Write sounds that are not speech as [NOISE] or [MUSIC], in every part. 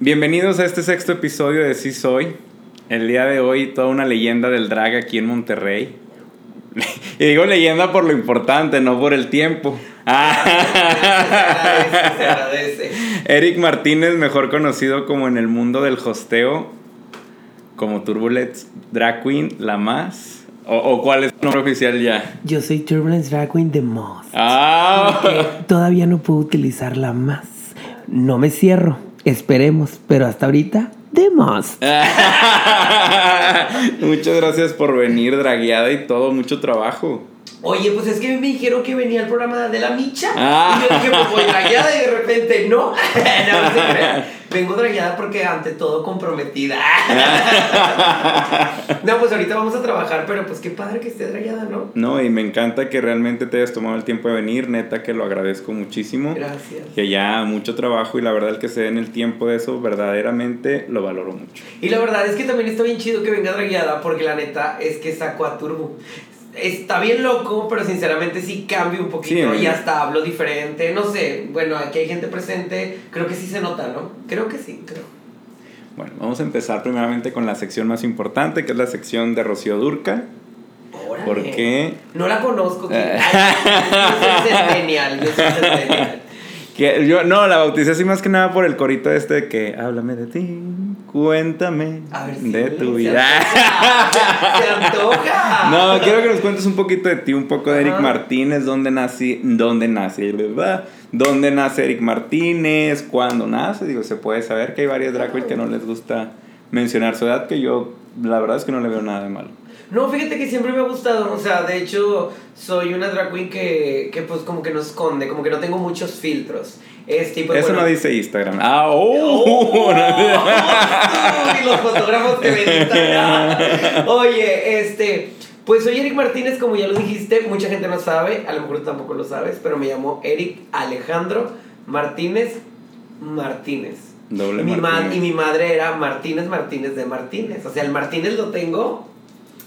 Bienvenidos a este sexto episodio de Sí Soy. El día de hoy toda una leyenda del drag aquí en Monterrey. [LAUGHS] y digo leyenda por lo importante, no por el tiempo. Se agradece, se agradece. [LAUGHS] Eric Martínez, mejor conocido como en el mundo del hosteo, como Turbulence Drag Queen, la más. ¿O, o cuál es tu nombre oficial ya? Yo soy Turbulence Drag Queen de Moth. ¡Ah! Porque todavía no puedo utilizar la más. No me cierro. Esperemos. Pero hasta ahorita, de Moth. [LAUGHS] Muchas gracias por venir, dragueada y todo, mucho trabajo. Oye, pues es que me dijeron que venía el programa de la micha. Ah. Y yo dije, pues voy dragueada y de repente no. [LAUGHS] no, no. Vengo dragueada porque ante todo comprometida. [LAUGHS] no, pues ahorita vamos a trabajar, pero pues qué padre que esté dragueada, ¿no? No, y me encanta que realmente te hayas tomado el tiempo de venir, neta que lo agradezco muchísimo. Gracias. Que ya mucho trabajo y la verdad el que se den el tiempo de eso, verdaderamente lo valoro mucho. Y la verdad es que también está bien chido que venga dragueada porque la neta es que saco a Turbo. Está bien loco, pero sinceramente sí cambio un poquito Sí. y hasta hablo diferente. No sé, bueno, aquí hay gente presente, creo que sí se nota, ¿no? Creo que sí, creo. Bueno, vamos a empezar primeramente con la sección más importante, que es la sección de Rocío Durca. Órale. ¿Por qué? No la conozco. que- Eh. Ay, yo soy yo soy centennial. [LAUGHS] Que yo, no, la bauticé así más que nada por el corito este de que háblame de ti, cuéntame A ver si de tu se vida. antoja, Se antoja. No, quiero que nos cuentes un poquito de ti, un poco de Eric. Martínez, dónde nací, dónde nace, ¿verdad? dónde nace Eric Martínez, cuándo nace, digo, se puede saber que hay varias drag que no les gusta mencionar su edad, que yo la verdad es que no le veo nada de malo. No, fíjate que siempre me ha gustado, o sea, de hecho, soy una drag queen que, que pues como que no esconde, como que no tengo muchos filtros. Este, pues, Eso bueno, no dice Instagram. Ah, oh. ¡Oh! [LAUGHS] Uy, los fotógrafos que me editan. [LAUGHS] Oye, este, pues soy Eric Martínez, como ya lo dijiste, mucha gente no sabe, a lo mejor tú tampoco lo sabes, pero me llamo Eric Alejandro Martínez Martínez. Doble Mi ma- Martínez. y mi madre era Martínez Martínez de Martínez. O sea, el Martínez lo tengo,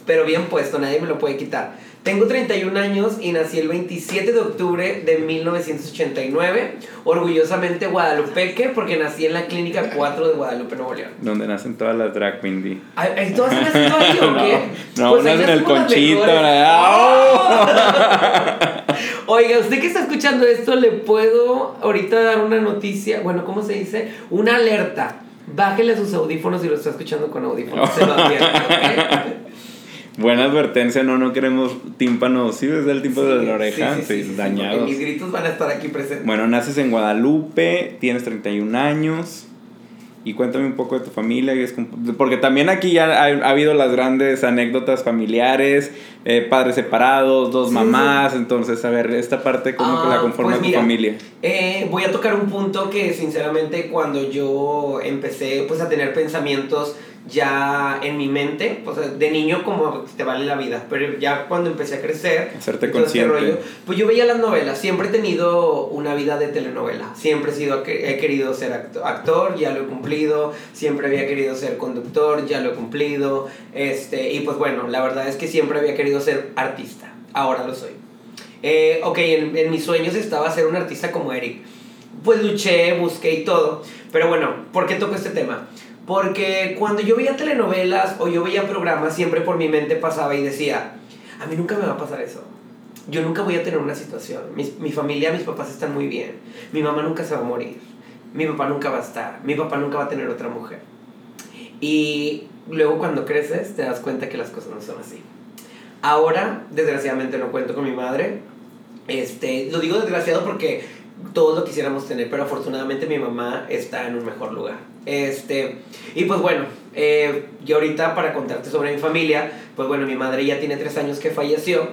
pero bien puesto, nadie me lo puede quitar. Tengo 31 años y nací el 27 de octubre de 1989, orgullosamente guadalupeque, porque nací en la Clínica 4 de Guadalupe, Nuevo León. Donde nacen todas las drag queen, ¿Todas han nacido ahí o qué? No, Pues no, en el Conchito, mejores. ¿verdad? [LAUGHS] [LAUGHS] Oiga, usted que está escuchando esto, le puedo ahorita dar una noticia, bueno, ¿cómo se dice? Una alerta. Bájele sus audífonos si lo está escuchando con audífonos. Se lo advierto, ¿ok? [LAUGHS] Buena advertencia, no, no queremos tímpanos. Sí, desde el tímpano de la oreja, sí, sí, dañados. mis gritos van a estar aquí presentes. Bueno, naces en Guadalupe, tienes 31 años. Y cuéntame un poco de tu familia. y es como- Porque también aquí ya ha, ha habido las grandes anécdotas familiares, eh, padres separados, dos Sí, mamás. Entonces, a ver, esta parte, ¿cómo que la Ah, conforma pues tu familia? Eh, voy a tocar un punto que sinceramente cuando yo empecé pues a tener pensamientos ya en mi mente, pues de niño como te vale la vida, pero ya cuando empecé a crecer, Hacerte ese consciente. pues yo veía las novelas, siempre he tenido una vida de telenovela, siempre he sido he querido ser acto- actor, ya lo he cumplido, siempre había querido ser conductor, ya lo he cumplido, este, y pues bueno, la verdad es que siempre había querido ser artista, ahora lo soy. Eh, ok, en, en mis sueños estaba ser un artista como Eric. Pues luché, busqué y todo. Pero bueno, ¿por qué toco este tema? Porque cuando yo veía telenovelas o yo veía programas, siempre por mi mente pasaba y decía, a mí nunca me va a pasar eso. Yo nunca voy a tener una situación. Mi, mi familia, mis papás están muy bien. Mi mamá nunca se va a morir. Mi papá nunca va a estar. Mi papá nunca va a tener otra mujer. Y luego cuando creces te das cuenta que las cosas no son así. Ahora, desgraciadamente, no cuento con mi madre. Este, lo digo desgraciado porque todos lo quisiéramos tener, pero afortunadamente mi mamá está en un mejor lugar. Este, y pues bueno, eh, yo ahorita para contarte sobre mi familia, pues bueno, mi madre ya tiene tres años que falleció.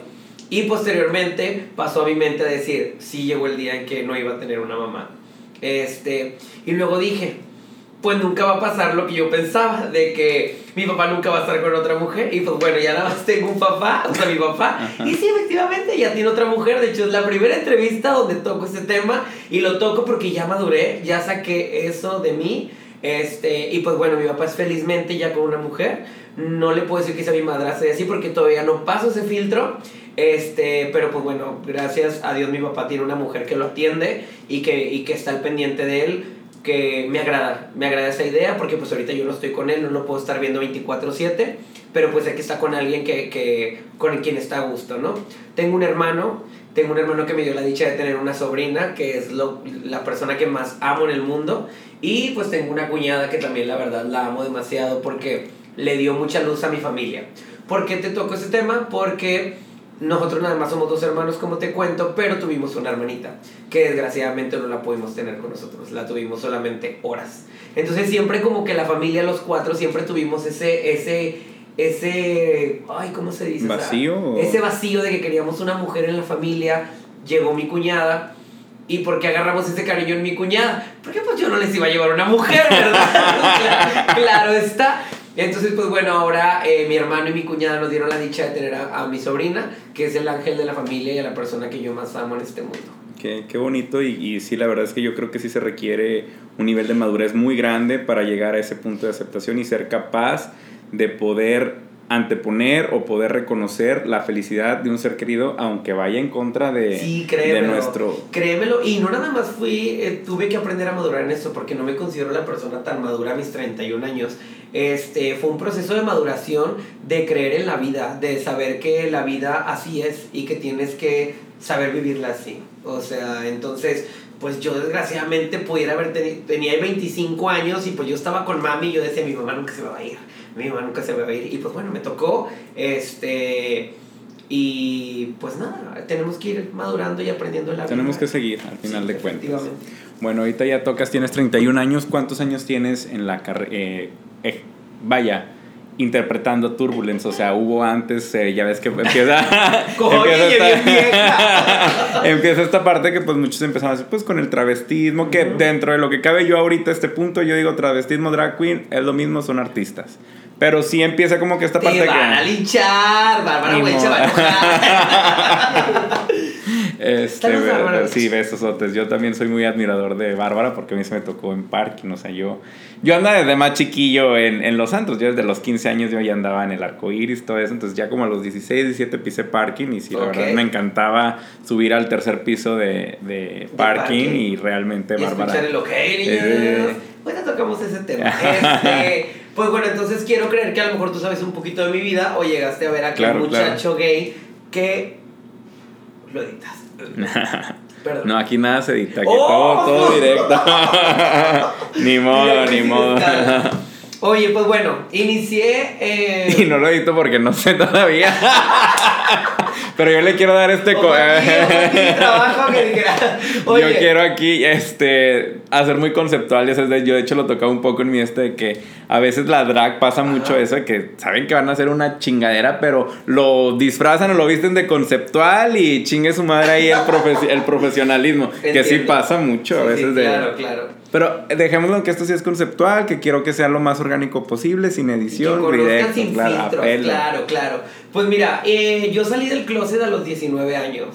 Y posteriormente pasó a mi mente a decir, sí llegó el día en que no iba a tener una mamá. Este, y luego dije, pues nunca va a pasar lo que yo pensaba, de que mi papá nunca va a estar con otra mujer. Y pues bueno, ya nada más tengo un papá, o sea, mi papá. Y sí, efectivamente, ya tiene otra mujer. De hecho, es la primera entrevista donde toco este tema. Y lo toco porque ya maduré, ya saqué eso de mí. Este, y pues bueno, mi papá es felizmente ya con una mujer. No le puedo decir que sea mi madrastra y así porque todavía no paso ese filtro. Este, pero pues bueno, gracias a Dios mi papá tiene una mujer que lo atiende y que, y que está al pendiente de él que me agrada, me agrada esa idea porque pues ahorita yo no estoy con él, no lo puedo estar viendo 24/7, pero pues que está con alguien que, que, con quien está a gusto, ¿no? Tengo un hermano, tengo un hermano que me dio la dicha de tener una sobrina, que es lo, la persona que más amo en el mundo, y pues tengo una cuñada que también la verdad la amo demasiado porque le dio mucha luz a mi familia. ¿Por qué te toco ese tema? Porque nosotros nada más somos dos hermanos, como te cuento, pero tuvimos una hermanita que desgraciadamente no la pudimos tener con nosotros, la tuvimos solamente horas. Entonces siempre como que la familia, los cuatro, siempre tuvimos ese, ese, ese, ay, ¿cómo se dice? ¿Vacío? ese vacío de que queríamos una mujer en la familia. Llegó mi cuñada. ¿Y por qué agarramos ese cariño en mi cuñada? Porque pues yo no les iba a llevar una mujer, ¿verdad? [LAUGHS] claro está. Entonces, pues bueno, ahora eh, mi hermano y mi cuñada nos dieron la dicha de tener a, mi sobrina, que es el ángel de la familia y a la persona que yo más amo en este mundo. Qué, qué bonito y, y, sí, la verdad es que yo creo que sí se requiere un nivel de madurez muy grande para llegar a ese punto de aceptación y ser capaz de poder anteponer o poder reconocer la felicidad de un ser querido aunque vaya en contra de, sí, créemelo, de nuestro... Créemelo, y no nada más fui, eh, tuve que aprender a madurar en eso porque no me considero la persona tan madura a mis 31 años. Este, fue un proceso de maduración de creer en la vida, de saber que la vida así es y que tienes que saber vivirla así. O sea, entonces, pues yo desgraciadamente pudiera haber tenido, tenía 25 años y pues yo estaba con mami y yo decía, mi mamá nunca se me va a ir, mi mamá nunca se me va a ir. Y pues bueno, me tocó, este... Y pues nada, tenemos que ir madurando y aprendiendo la Tenemos vida. que seguir, al final Sí, de cuentas. Bueno, ahorita ya tocas, tienes 31 años. ¿Cuántos años tienes en la carrera? Eh, eh, vaya, interpretando Turbulence. O sea, hubo antes, eh, ya ves que empieza. [LAUGHS] Bien [LAUGHS] vieja. empieza esta parte que pues muchos empezaron a decir, pues con el travestismo, que dentro de lo que cabe yo ahorita, este punto, yo digo travestismo, drag queen, es lo mismo, son artistas. Pero sí empieza como que esta parte Te van que. a linchar, Bárbara se va a enojar. [LAUGHS] Este, Saludos, Bárbara. sí, besos, sotes. Yo también soy muy admirador de Bárbara porque a mí se me tocó en parking. O sea, yo, yo andaba desde más chiquillo en, en los antros. Yo desde los 15 años yo ya andaba en el arco iris, todo eso. Entonces, ya como a los 16, 17 pisé parking. Y sí, la verdad me encantaba subir al tercer piso de, de parking, parking. y realmente Y Bárbara. escuchar el ok, niños. Eh. Ahorita tocamos ese tema. Este, [LAUGHS] pues bueno, entonces quiero creer que a lo mejor tú sabes un poquito de mi vida o llegaste a ver a aquel Claro, muchacho gay que lo editas. [LAUGHS] Perdón. No, aquí nada se edita, aquí ¡Oh! todo, todo [LAUGHS] directo. [LAUGHS] ni modo, ni modo. Oye, pues bueno, inicié. eh, Y no lo edito porque no sé todavía. Pero yo le quiero dar este... aquí, aquí, trabajo que. [LAUGHS] Oye, Yo quiero aquí este, hacer muy conceptual. Yo, de hecho, lo tocaba un poco en mi este de que a veces la drag pasa mucho eso de que saben que van a hacer una chingadera, pero lo disfrazan o lo visten de conceptual y chingue su madre ahí el, profes- el profesionalismo. Que sí pasa mucho a veces sí, de. Claro, claro. Pero dejémoslo en que esto sí es conceptual, que quiero que sea lo más orgánico posible, sin que edición, conozcan directo, sin claro, filtros, claro, claro. Pues mira, eh, yo salí del closet a los 19 años.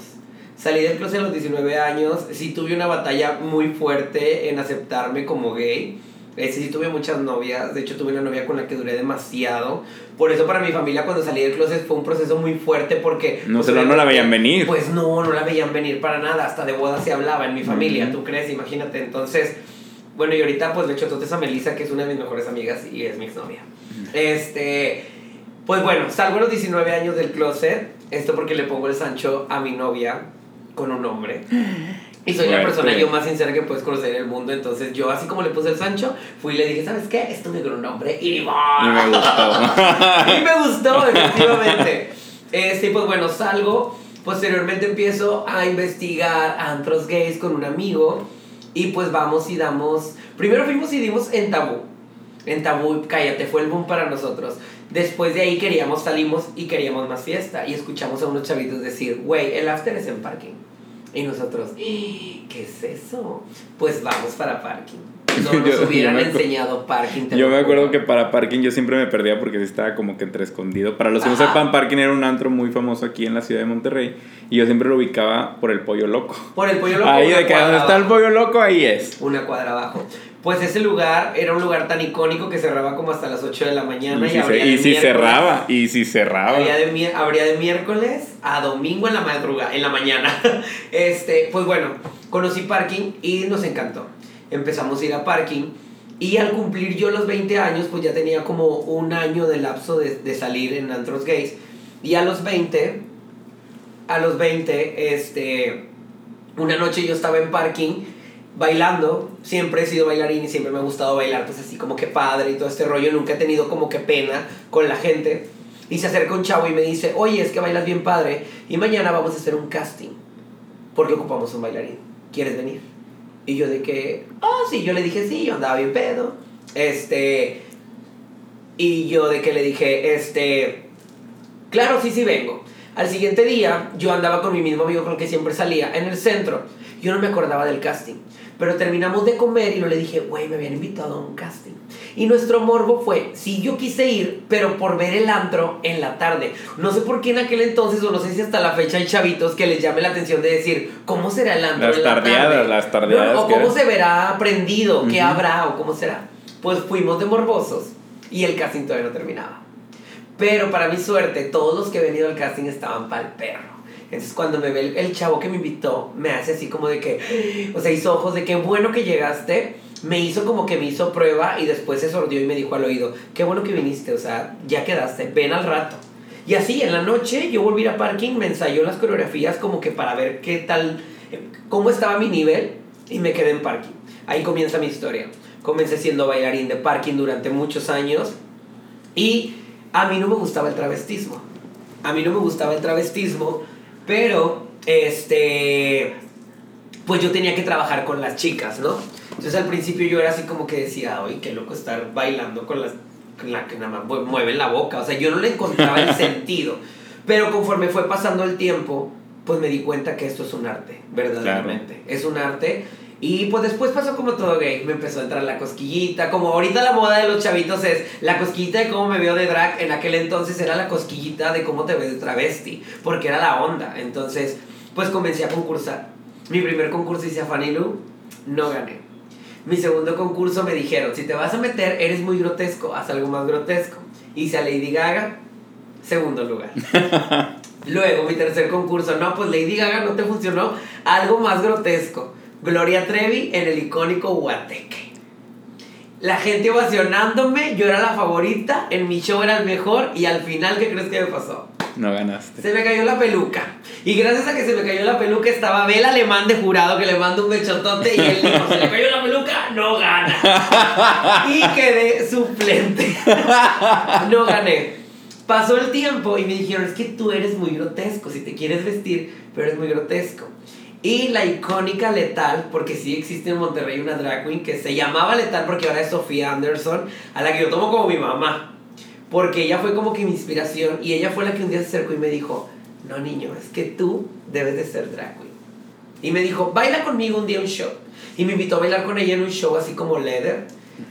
Salí del closet a los 19 años. Sí tuve una batalla muy fuerte en aceptarme como gay. Eh, sí tuve muchas novias. De hecho, tuve una novia con la que duré demasiado. Por eso para mi familia cuando salí del closet fue un proceso muy fuerte porque... No pues, se lo- no la veían venir. Pues no, no la veían venir para nada. Hasta de boda se hablaba en mi familia. Ujú. ¿Tú crees? Imagínate. Entonces... Bueno, y ahorita pues le echo totes a Melissa, que es una de mis mejores amigas y es mi exnovia. Este, pues bueno, salgo a los 19 años del closet, esto porque le pongo el Sancho a mi novia con un hombre. [GASPS] Y soy la persona yo más sincera que puedes conocer en el mundo, entonces yo así como le puse el Sancho, fui y le dije, ¿sabes qué? Estuve con un hombre y Y me gustó. [LAUGHS] y me gustó, efectivamente. Este, pues bueno, salgo. Posteriormente empiezo a investigar antros gays con un amigo. Y pues vamos y damos. Primero fuimos y dimos en tabú. En tabú, cállate, fue el boom para nosotros. Después de ahí queríamos, salimos y queríamos más fiesta. Y escuchamos a unos chavitos decir, güey, el after es en parking. [LAUGHS] Y nosotros, "¡Ah! ¿qué es eso? Pues vamos para parking. No [LAUGHS] nos Yo- hubieran enseñado parking. Yo me acuerdo que para parking yo siempre me perdía porque estaba como que entre escondido. Para los que no Ajá. sepan, parking era un antro muy famoso aquí en la ciudad de Monterrey. Y yo siempre lo ubicaba por el pollo loco. Por el pollo loco. ahí de que donde está el pollo loco, ahí es. Una cuadra abajo. Pues ese lugar era un lugar tan icónico que cerraba como hasta las 8 de la mañana. Y, si, se- y si cerraba, y si cerraba. Habría de, mi- habría de miércoles a domingo en la madrugada, en la mañana. [LAUGHS] Este, pues bueno, conocí parking y nos encantó. Empezamos a ir a parking y al cumplir yo los 20 años, pues ya tenía como un año de lapso de, de salir en antros gays. Y a los 20, a los 20, este, una noche yo estaba en parking bailando, siempre he sido bailarín y siempre me ha gustado bailar, pues así como que padre y todo este rollo, nunca he tenido como que pena con la gente. Y se acerca un chavo y me dice, oye, es que bailas bien padre y mañana vamos a hacer un casting porque ocupamos un bailarín. ¿Quieres venir? Y yo de que, oh, sí, yo le dije sí, yo andaba bien pedo. Este, y yo de que le dije, este, claro, sí, sí vengo. Al siguiente día, yo andaba con mi mismo amigo con el que siempre salía en el centro. Yo no me acordaba del casting. Pero terminamos de comer y yo le dije, güey, me habían invitado a un casting. Y nuestro morbo fue, sí, yo quise ir, pero por ver el antro en la tarde. No sé por qué en aquel entonces, o no sé si hasta la fecha hay chavitos que les llame la atención de decir, ¿cómo será el antro Las en la tardeadas, tarde? las tardeadas No, o cómo eran. se verá prendido, qué Ujú. habrá, o cómo será. Pues fuimos de morbosos y el casting todavía no terminaba. Pero para mi suerte, todos los que he venido al casting estaban para el perro. Entonces cuando me ve el, el chavo que me invitó, me hace así como de que, o sea, hizo ojos de qué bueno que llegaste. Me hizo como que me hizo prueba y después se sordió y me dijo al oído, qué bueno que viniste, o sea, ya quedaste, ven al rato. Y así, en la noche, yo volví a parking, me ensayó las coreografías como que para ver qué tal, cómo estaba mi nivel y me quedé en parking. Ahí comienza mi historia. Comencé siendo bailarín de parking durante muchos años y a mí no me gustaba el travestismo. A mí no me gustaba el travestismo, pero este pues yo tenía que trabajar con las chicas, ¿no? Entonces al principio yo era así como que decía, "Ay, qué loco estar bailando con las con la que nada más mue- mueven la boca", o sea, yo no le encontraba el [LAUGHS] sentido. Pero conforme fue pasando el tiempo, pues me di cuenta que esto es un arte, verdaderamente. Es un arte y pues después pasó como todo gay, me empezó a entrar la cosquillita, como ahorita la moda de los chavitos es la cosquillita de cómo me veo de drag, en aquel entonces era la cosquillita de cómo te ves de travesti, porque era la onda. Entonces, pues comencé a concursar. Mi primer concurso hice a Fanny Lu, no gané. Mi segundo concurso me dijeron, si te vas a meter, eres muy grotesco, haz algo más grotesco. Hice a Lady Gaga, segundo lugar. [LAUGHS] Luego, mi tercer concurso, no, pues Lady Gaga no te funcionó, algo más grotesco. Gloria Trevi en el icónico Guateque. La gente ovacionándome, yo era la favorita, en mi show era el mejor y al final, ¿qué crees que me pasó? No ganaste. Se me cayó la peluca. Y gracias a que se me cayó la peluca estaba Bel Alemán de jurado que le mando un bechotote y él dijo, se le cayó la peluca, no gana. Y quedé suplente. No gané. Pasó el tiempo y me dijeron, es que tú eres muy grotesco, si te quieres vestir, pero eres muy grotesco. Y la icónica Letal, porque sí existe en Monterrey una drag queen que se llamaba Letal porque ahora es Sofía Anderson, a la que yo tomo como mi mamá. Porque ella fue como que mi inspiración y ella fue la que un día se acercó y me dijo, no niño, es que tú debes de ser drag queen. Y me dijo, baila conmigo un día un show. Y me invitó a bailar con ella en un show así como leather.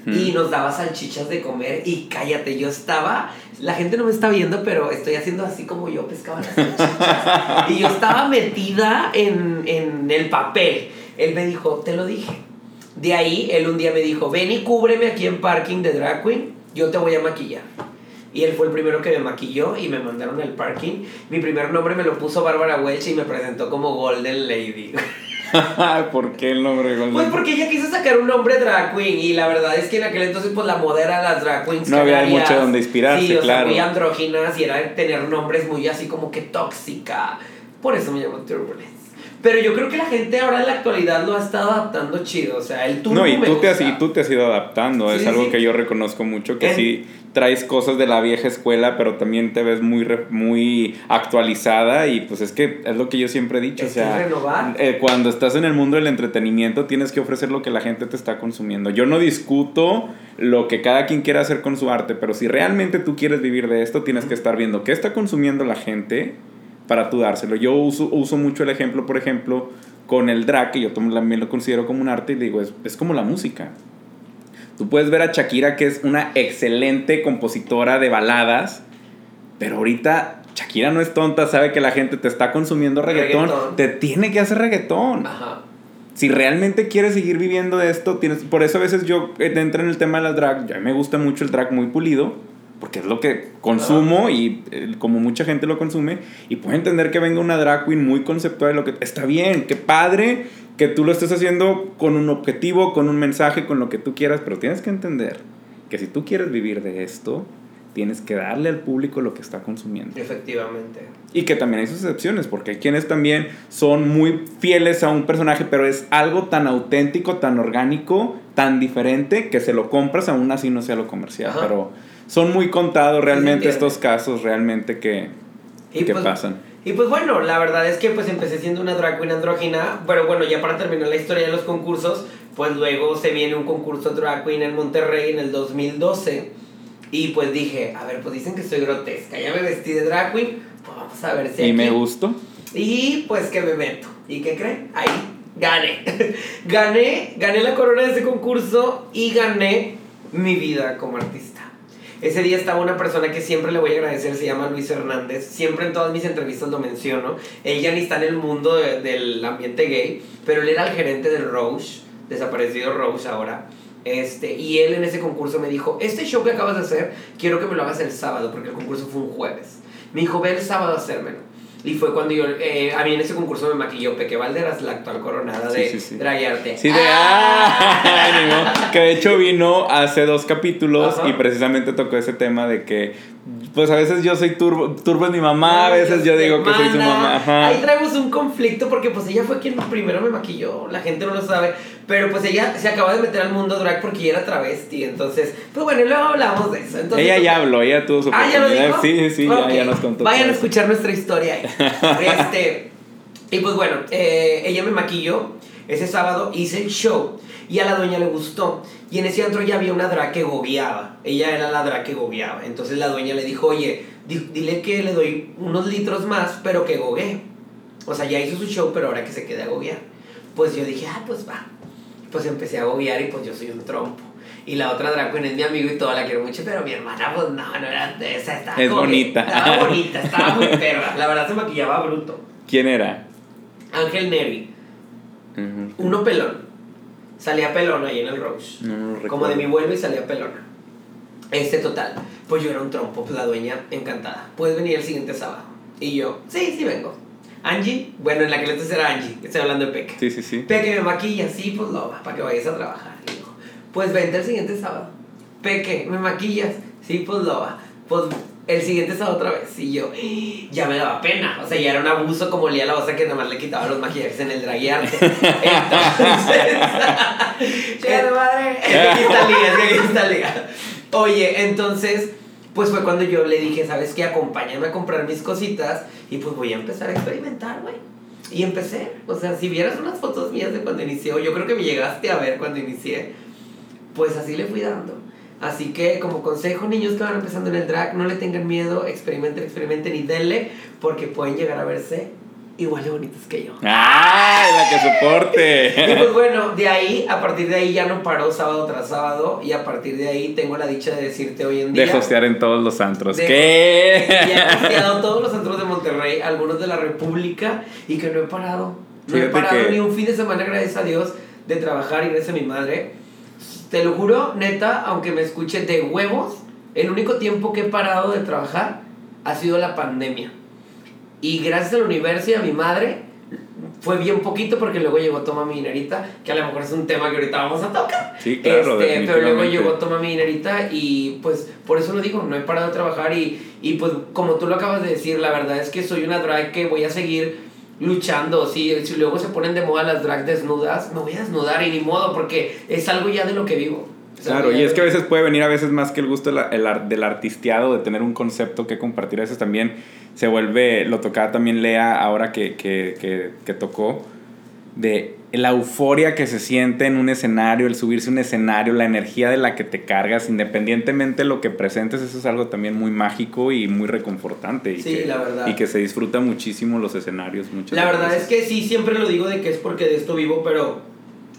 Y nos daba salchichas de comer y cállate, yo estaba, la gente no me está viendo, pero estoy haciendo así como yo pescaba las salchichas. [LAUGHS] y yo estaba metida en, en el papel. Él me dijo, te lo dije. De ahí, él un día me dijo, ven y cúbreme aquí en parking de drag queen, yo te voy a maquillar. Y él fue el primero que me maquilló y me mandaron al parking. Mi primer nombre me lo puso Bárbara Welch y me presentó como Golden Lady. [LAUGHS] [LAUGHS] ¿Por qué el nombre Golden? Pues porque ella quiso sacar un nombre drag queen y la verdad es que en aquel entonces pues la moda era las drag queens No había canarias. mucho donde inspirarse, sí, o claro. sea, muy andróginas y era tener nombres muy así como que tóxica. Por eso me llamo Turbulence. Pero yo creo que la gente ahora en la actualidad lo ha estado adaptando chido, o sea, el turbo No, y tú, te has, y tú te has ido adaptando, Sí, es sí, algo sí. que yo reconozco mucho, que En- sí traes cosas de la vieja escuela, pero también te ves muy, actualizada y pues es que es lo que yo siempre he dicho, Es o sea, renovar. eh, cuando estás en el mundo del entretenimiento tienes que ofrecer lo que la gente te está consumiendo. Yo no discuto lo que cada quien quiera hacer con su arte, pero si realmente tú quieres vivir de esto, tienes que estar viendo qué está consumiendo la gente para tú dárselo. Yo uso, uso mucho el ejemplo, por ejemplo, con el drag, que yo también lo considero como un arte, y digo, es, es como la música. Tú puedes ver a Shakira, que es una excelente compositora de baladas, pero ahorita Shakira no es tonta, sabe que la gente te está consumiendo reggaetón, Reggaetón. te tiene que hacer reggaetón. Ajá. si realmente quieres seguir viviendo de esto, tienes, por eso a veces yo eh, entro en el tema de las drag, ya me gusta mucho el drag muy pulido, porque es lo que consumo y eh, como mucha gente lo consume, y puedo entender que venga una drag queen muy conceptual, lo que está bien, qué padre que tú lo estés haciendo con un objetivo, con un mensaje, con lo que tú quieras, pero tienes que entender que si tú quieres vivir de esto, tienes que darle al público lo que está consumiendo. Efectivamente. Y que también hay sus excepciones, porque hay quienes también son muy fieles a un personaje, pero es algo tan auténtico, tan orgánico, tan diferente, que se lo compras aún así no sea lo comercial. Ajá. Pero son muy contados realmente estos casos, realmente que, Y que pues- pasan. Y pues bueno, la verdad es que pues empecé siendo una drag queen andrógina, pero bueno, ya para terminar la historia de los concursos, pues luego se viene un concurso drag queen en Monterrey en el 2012 y pues dije, a ver, pues dicen que soy grotesca, ya me vestí de drag queen, pues vamos a ver si Y aquí- me gustó. Y pues que me meto. ¿Y qué creen? Ahí gané. [LAUGHS] gané, gané la corona de ese concurso y gané mi vida como artista. Ese día estaba una persona que siempre le voy a agradecer, se llama Luis Hernández. Siempre en todas mis entrevistas lo menciono. Él ya ni está en el mundo de- del ambiente gay, pero él era el gerente del Rouge, desaparecido Rouge ahora. Este, y él en ese concurso me dijo, este show que acabas de hacer, quiero que me lo hagas el sábado, porque el concurso fue un jueves. Me dijo, ve el sábado a hacérmelo. Y fue cuando yo, eh, a mí en ese concurso me maquilló Peque Valderas, la actual coronada de sí, sí. Drag Arte. Sí, de ¡ah! [LAUGHS] Ánimo. Que de hecho vino hace dos capítulos Ajá. y precisamente tocó ese tema de que, pues a veces yo soy turbo, turbo es mi mamá, a veces yo digo que soy su mamá. Ajá. Ahí traemos un conflicto porque pues ella fue quien primero me maquilló, la gente no lo sabe, pero pues ella se acaba de meter al mundo drag porque ella era travesti, entonces, pues bueno, y luego hablamos de eso. Entonces, ella ya habló, ella tuvo su Ah, ¿ya lo dijo? Sí, sí, ya, ya nos contó. Vayan a escuchar nuestra historia ahí. [LAUGHS] este, y pues bueno, eh, ella me maquilló. Ese sábado hice el show y a la dueña le gustó. Y en ese antro ya había una drag que gobeaba. Ella era la drag que gobeaba. Entonces la dueña le dijo, oye, di- dile que le doy unos litros más, pero que goguee. O sea, ya hizo su show, pero ahora que se quede a gobear. Pues yo dije, ah, pues va. Pues empecé a gobear y pues yo soy un trompo. Y la otra drag queen es mi amigo y toda la quiero mucho, pero mi hermana, pues no, no era de esa. Estaba Es bonita. Estaba bonita, estaba muy [LAUGHS] perra. La verdad se maquillaba bruto. ¿Quién era? Ángel Neri, uno pelón. Salía pelón ahí en el Rose. No, no Como de mi vuelo y salía pelona. Este total. Pues yo era un trompo, la dueña encantada. Puedes venir el siguiente sábado. Y yo, sí, sí vengo. Angie, bueno, en la que le era Angie, estoy hablando de Peque. Sí, sí, sí. Peque me maquilla, sí, pues lo va, para que vayas a trabajar. Y dijo, pues vente el siguiente sábado. Peque, me maquillas, sí, pues lo va. Pues el siguiente sábado otra vez. Y yo, ya me daba pena. O sea, ya era un abuso como Lía la osa que nada más le quitaba los maquillajes en el draguearte. [LAUGHS] Entonces, [LAUGHS] ¡Chica de madre! [LAUGHS] Aquí está Lía, aquí está Lía. Oye, entonces, pues fue cuando yo le dije, ¿sabes qué? Acompáñame a comprar mis cositas y pues voy a empezar a experimentar, güey. Y empecé, o sea, si vieras unas fotos mías de cuando inicié, o yo creo que me llegaste a ver cuando inicié, pues así le fui dando. Así que como consejo, niños que van empezando en el drag, no le tengan miedo, experimenten, experimenten y denle, porque pueden llegar a verse igual de bonitos que yo. ¡Ay, la que [LAUGHS] Y soporte! pues bueno, de ahí, a partir de ahí ya no paró sábado tras sábado y a partir de ahí tengo la dicha de decirte hoy en día... De hostear en todos los antros. De- ¿Qué? Y he hosteado todos los antros de Monterrey, algunos de la República y que no he parado. No he parado que- ni un fin de semana, gracias a Dios, de trabajar y gracias a mi madre. Te lo juro, neta, aunque me escuche de huevos, el único tiempo que he parado de trabajar ha sido la pandemia. Y gracias al universo y a mi madre, fue bien poquito porque luego llegó Toma mi dinerita, que a lo mejor es un tema que ahorita vamos a tocar. Sí, claro, Este, pero luego llegó Toma mi dinerita y pues por eso lo digo, no he parado de trabajar y, y pues como tú lo acabas de decir, la verdad es que soy una drag que voy a seguir luchando, si, si luego se ponen de moda las drag desnudas, me voy a desnudar y ni modo porque es algo ya de lo que vivo. Claro, y es que a veces puede venir a veces más que el gusto el del artisteado, de tener un concepto que compartir. A veces también se vuelve, lo tocaba también Lea ahora que, que, que, que tocó, de la euforia que se siente en un escenario, el subirse a un escenario, la energía de la que te cargas, independientemente de lo que presentes, eso es algo también muy mágico y muy reconfortante. Y Sí, que, la verdad. Y que se disfruta muchísimo los escenarios. Muchas La verdad veces. es que sí, siempre lo digo de que es porque de esto vivo, pero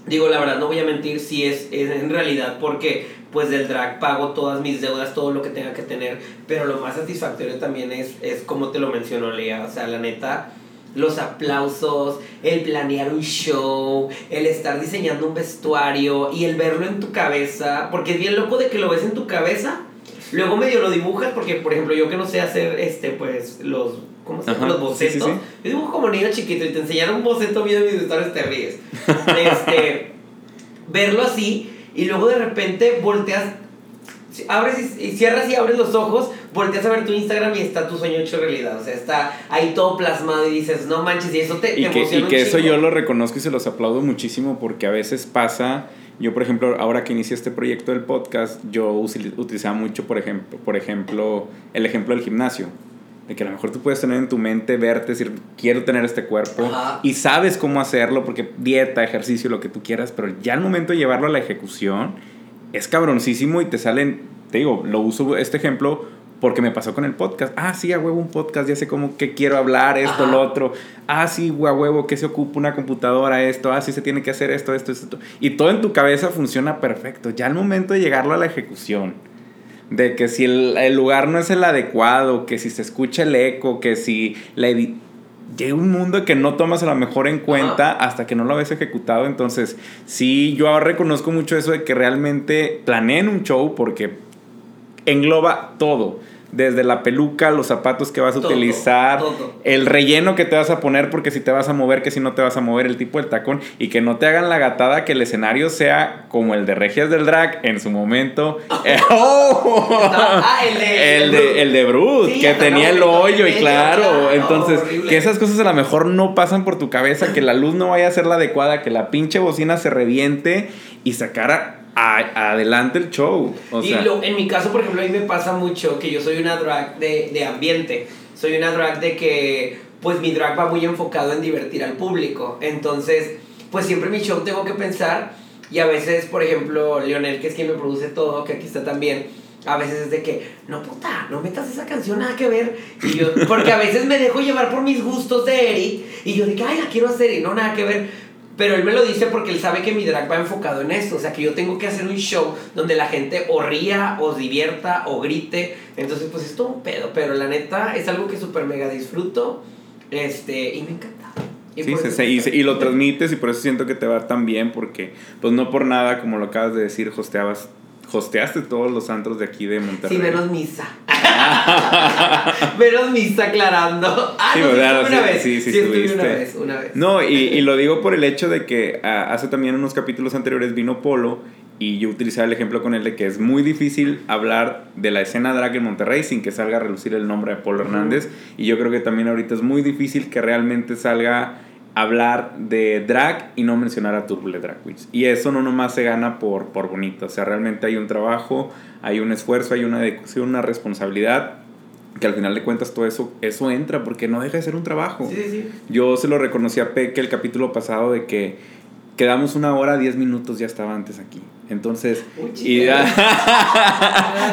digo, la verdad no voy a mentir, sí es, es en realidad porque pues del drag pago todas mis deudas, todo lo que tenga que tener, pero lo más satisfactorio también es, es como te lo mencionó Lea, o sea, la neta, los aplausos, el planear un show, el estar diseñando un vestuario y el verlo en tu cabeza, porque es bien loco de que lo ves en tu cabeza, luego medio lo dibujas, porque por ejemplo yo que no sé hacer este, pues los, ¿cómo se llama? Ajá, Los bocetos, sí, sí, sí. yo dibujo como niño chiquito y te enseñaron un boceto de mis vestuarios te ríes. este, [LAUGHS] verlo así y luego de repente volteas abres y, y cierras y abres los ojos, volteas a ver tu Instagram y está tu sueño hecho realidad. O sea, está ahí todo plasmado y dices, no manches, y eso te, te Y que, emociona y un que eso yo lo reconozco y se los aplaudo muchísimo porque a veces pasa, yo por ejemplo, ahora que inicié este proyecto del podcast, yo utilizaba mucho, por ejemplo, por ejemplo, el ejemplo del gimnasio. De que a lo mejor tú puedes tener en tu mente, verte, decir, quiero tener este cuerpo Ajá. y sabes cómo hacerlo porque dieta, ejercicio, lo que tú quieras, pero ya al momento de llevarlo a la ejecución es cabroncísimo y te salen, te digo, lo uso este ejemplo porque me pasó con el podcast. Ah, sí, a huevo un podcast, ya sé cómo que quiero hablar, esto, Ajá. lo otro. Ah, sí, a huevo, que se ocupa una computadora, esto, ah, sí se tiene que hacer esto, esto, esto. Y todo en tu cabeza funciona perfecto. Ya al momento de llegarlo a la ejecución, de que si el, el lugar no es el adecuado, que si se escucha el eco, que si la llega un mundo que no tomas a lo mejor en cuenta hasta que no lo ves ejecutado. Entonces, sí, yo ahora reconozco mucho eso de que realmente planeen un show porque engloba todo. Desde la peluca, los zapatos que vas a Todo, utilizar, todo. el relleno que te vas a poner, porque si te vas a mover, que si no te vas a mover, el tipo del tacón, y que no te hagan la gatada que el escenario sea como el de Regias del Drag en su momento. [LAUGHS] Eh, [LAUGHS] ¡Oh! Ah, el de- el de, el de Brut, Sí, que tenía el hoyo y claro, claro, entonces horrible. que esas cosas a lo mejor no pasan por tu cabeza, que la luz no vaya a ser la adecuada, que la pinche bocina se reviente y sacar a- adelante el show. O y sea, lo- en mi caso, por ejemplo, a mí me pasa mucho que yo soy una drag de, de ambiente. Soy una drag de que, pues mi drag va muy enfocado en divertir al público. Entonces, pues siempre mi show tengo que pensar. Y a veces, por ejemplo, Leonel, que es quien me produce todo, que aquí está también. A veces es de que, no puta, no metas esa canción, nada que ver. Y yo, porque a veces me dejo llevar por mis gustos de Eric. Y yo de que, ay, la quiero hacer y no, nada que ver. Pero él me lo dice porque él sabe que mi drag va enfocado en esto. O sea, que yo tengo que hacer un show donde la gente o ría, o divierta, o grite. Entonces, pues es todo un pedo. Pero la neta es algo que súper mega disfruto. Este, y me encanta. Y Sí, se- se- y, y lo transmites y por eso siento que te va tan bien porque pues no por nada como lo acabas de decir hosteabas hosteaste todos los antros de aquí de Monterrey Sí, menos misa. [LAUGHS] menos misa aclarando. Ah, Sí, no, sí, ¿verdad? estuve una Sí, vez. sí, sí, estuve una vez, una vez. No, y, y lo digo por el hecho de que ah, hace también unos capítulos anteriores vino Polo y yo utilizaba el ejemplo con él de que es muy difícil hablar de la escena drag en Monterrey sin que salga a relucir el nombre de Polo Hernández. Y yo creo que también ahorita es muy difícil que realmente salga hablar de drag y no mencionar a Turbule Drag Queens. Y eso no nomás se gana por, por bonito. O sea, realmente hay un trabajo, hay un esfuerzo, hay una dedicación, una responsabilidad que al final de cuentas todo eso, eso entra porque no deja de ser un trabajo. Sí, sí. Yo se lo reconocí a Peque el capítulo pasado de que quedamos una hora, diez minutos, ya estaba antes aquí. Entonces, Uy, y chica.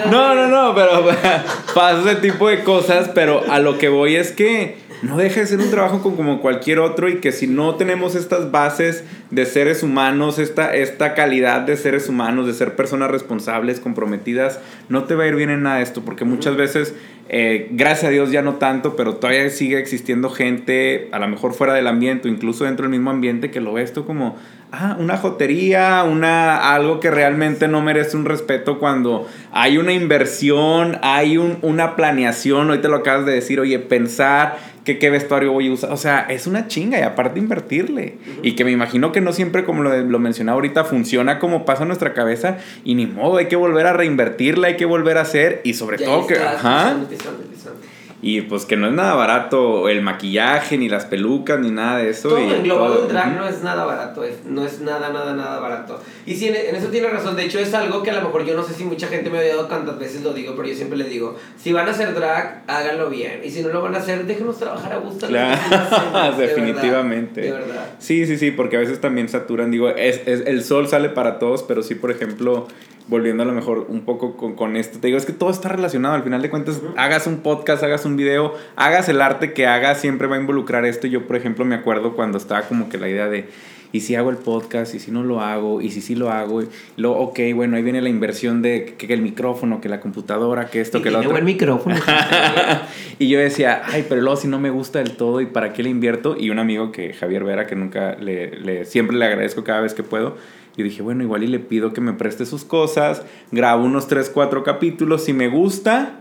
[LAUGHS] no, no, no, pero [LAUGHS] pasa ese tipo de cosas, pero a lo que voy es que no deja de ser un trabajo con- como cualquier otro y que si no tenemos estas bases de seres humanos, esta, esta calidad de seres humanos, de ser personas responsables, comprometidas, no te va a ir bien en nada de esto, porque muchas veces, eh, gracias a Dios ya no tanto, pero todavía sigue existiendo gente, a lo mejor fuera del ambiente o incluso dentro del mismo ambiente, que lo ve esto como, ah, una jotería, una, algo que realmente no merece un respeto cuando hay una inversión, hay un, una planeación, hoy te lo acabas de decir, oye, pensar que qué vestuario voy a usar, o sea, es una chinga y aparte invertirle. Y que me imagino que no siempre, como lo, lo mencionaba ahorita, funciona como pasa en nuestra cabeza y ni modo, hay que volver a reinvertirla, hay que volver a hacer y sobre Ya todo que, ajá, pisando, pisando, pisando. Y pues que no es nada barato el maquillaje, ni las pelucas, ni nada de eso. Todo y todo, en drag ujú. no es nada barato, es- no es nada, nada, nada barato. Y sí, en, en eso tiene razón. De hecho, es algo que a lo mejor yo no sé si mucha gente me ha odiado cuántas veces lo digo, pero yo siempre le digo: si van a hacer drag, háganlo bien. Y si no lo van a hacer, déjenos trabajar a gusto. Claro, [LAUGHS] de [LAUGHS] definitivamente. verdad, De verdad. Sí, sí, sí, porque a veces también saturan, digo, es, es- el sol sale para todos, pero sí, por ejemplo, volviendo a lo mejor un poco con, con esto, te digo, es que todo está relacionado, al final de cuentas, hagas un podcast, hagas un video, hagas el arte que hagas, siempre va a involucrar esto. Yo, por ejemplo, me acuerdo cuando estaba como que la idea de, y si hago el podcast, y si no lo hago, y si sí lo hago, y luego, ok, bueno, ahí viene la inversión de que, el micrófono, que la computadora, que esto, que lo otro. buen micrófono. [LAUGHS] [LAUGHS] y yo decía, ay, pero luego si no me gusta del todo, ¿y para qué le invierto? Y un amigo que, Javier Vera, que nunca le, le siempre le agradezco cada vez que puedo, y dije, bueno, igual y le pido que me preste sus cosas, grabo unos 3, 4 capítulos, si me gusta,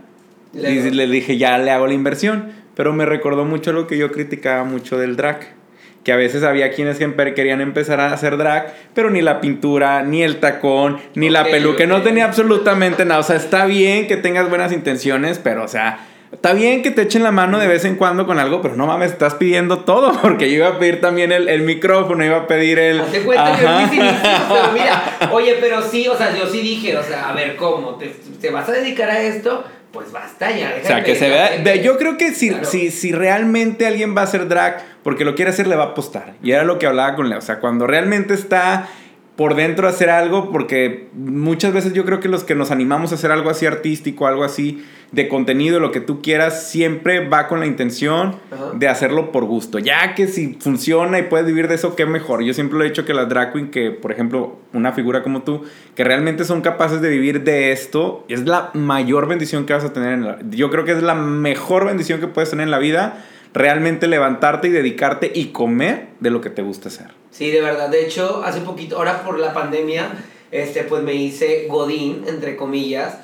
y le dije, ya le hago la inversión. Pero me recordó mucho lo que yo criticaba mucho del drag que a veces había quienes querían empezar a hacer drag, pero ni la pintura, ni el tacón, ni la peluca, no tenía absolutamente nada. O sea, está bien que tengas buenas intenciones, pero o sea, está bien que te echen la mano de vez en cuando con algo, pero no mames, estás pidiendo todo, [LAUGHS] porque yo iba a pedir también el, micrófono, iba a pedir el... Hazte cuenta que pero [LAUGHS] mira, oye, pero sí, o sea, yo sí dije, o sea, a ver, ¿cómo? ¿Te, te vas a dedicar a esto? pues basta ya. O sea, que se vea. Yo creo que si, si, si realmente alguien va a hacer drag porque lo quiere hacer, le va a apostar. Y era lo que hablaba con Leo. O sea, cuando realmente está por dentro hacer algo, porque muchas veces yo creo que los que nos animamos a hacer algo así artístico, algo así de contenido, lo que tú quieras, siempre va con la intención de hacerlo por gusto. Ya que si funciona y puedes vivir de eso, qué mejor. Yo siempre lo he dicho que las drag queen, que por ejemplo, una figura como tú, que realmente son capaces de vivir de esto, es la mayor bendición que vas a tener en la Yo creo que es la mejor bendición que puedes tener en la vida realmente levantarte y dedicarte y comer de lo que te gusta hacer. Sí, de verdad. De hecho, hace poquito, ahora por la pandemia, este, pues me hice Godín, entre comillas.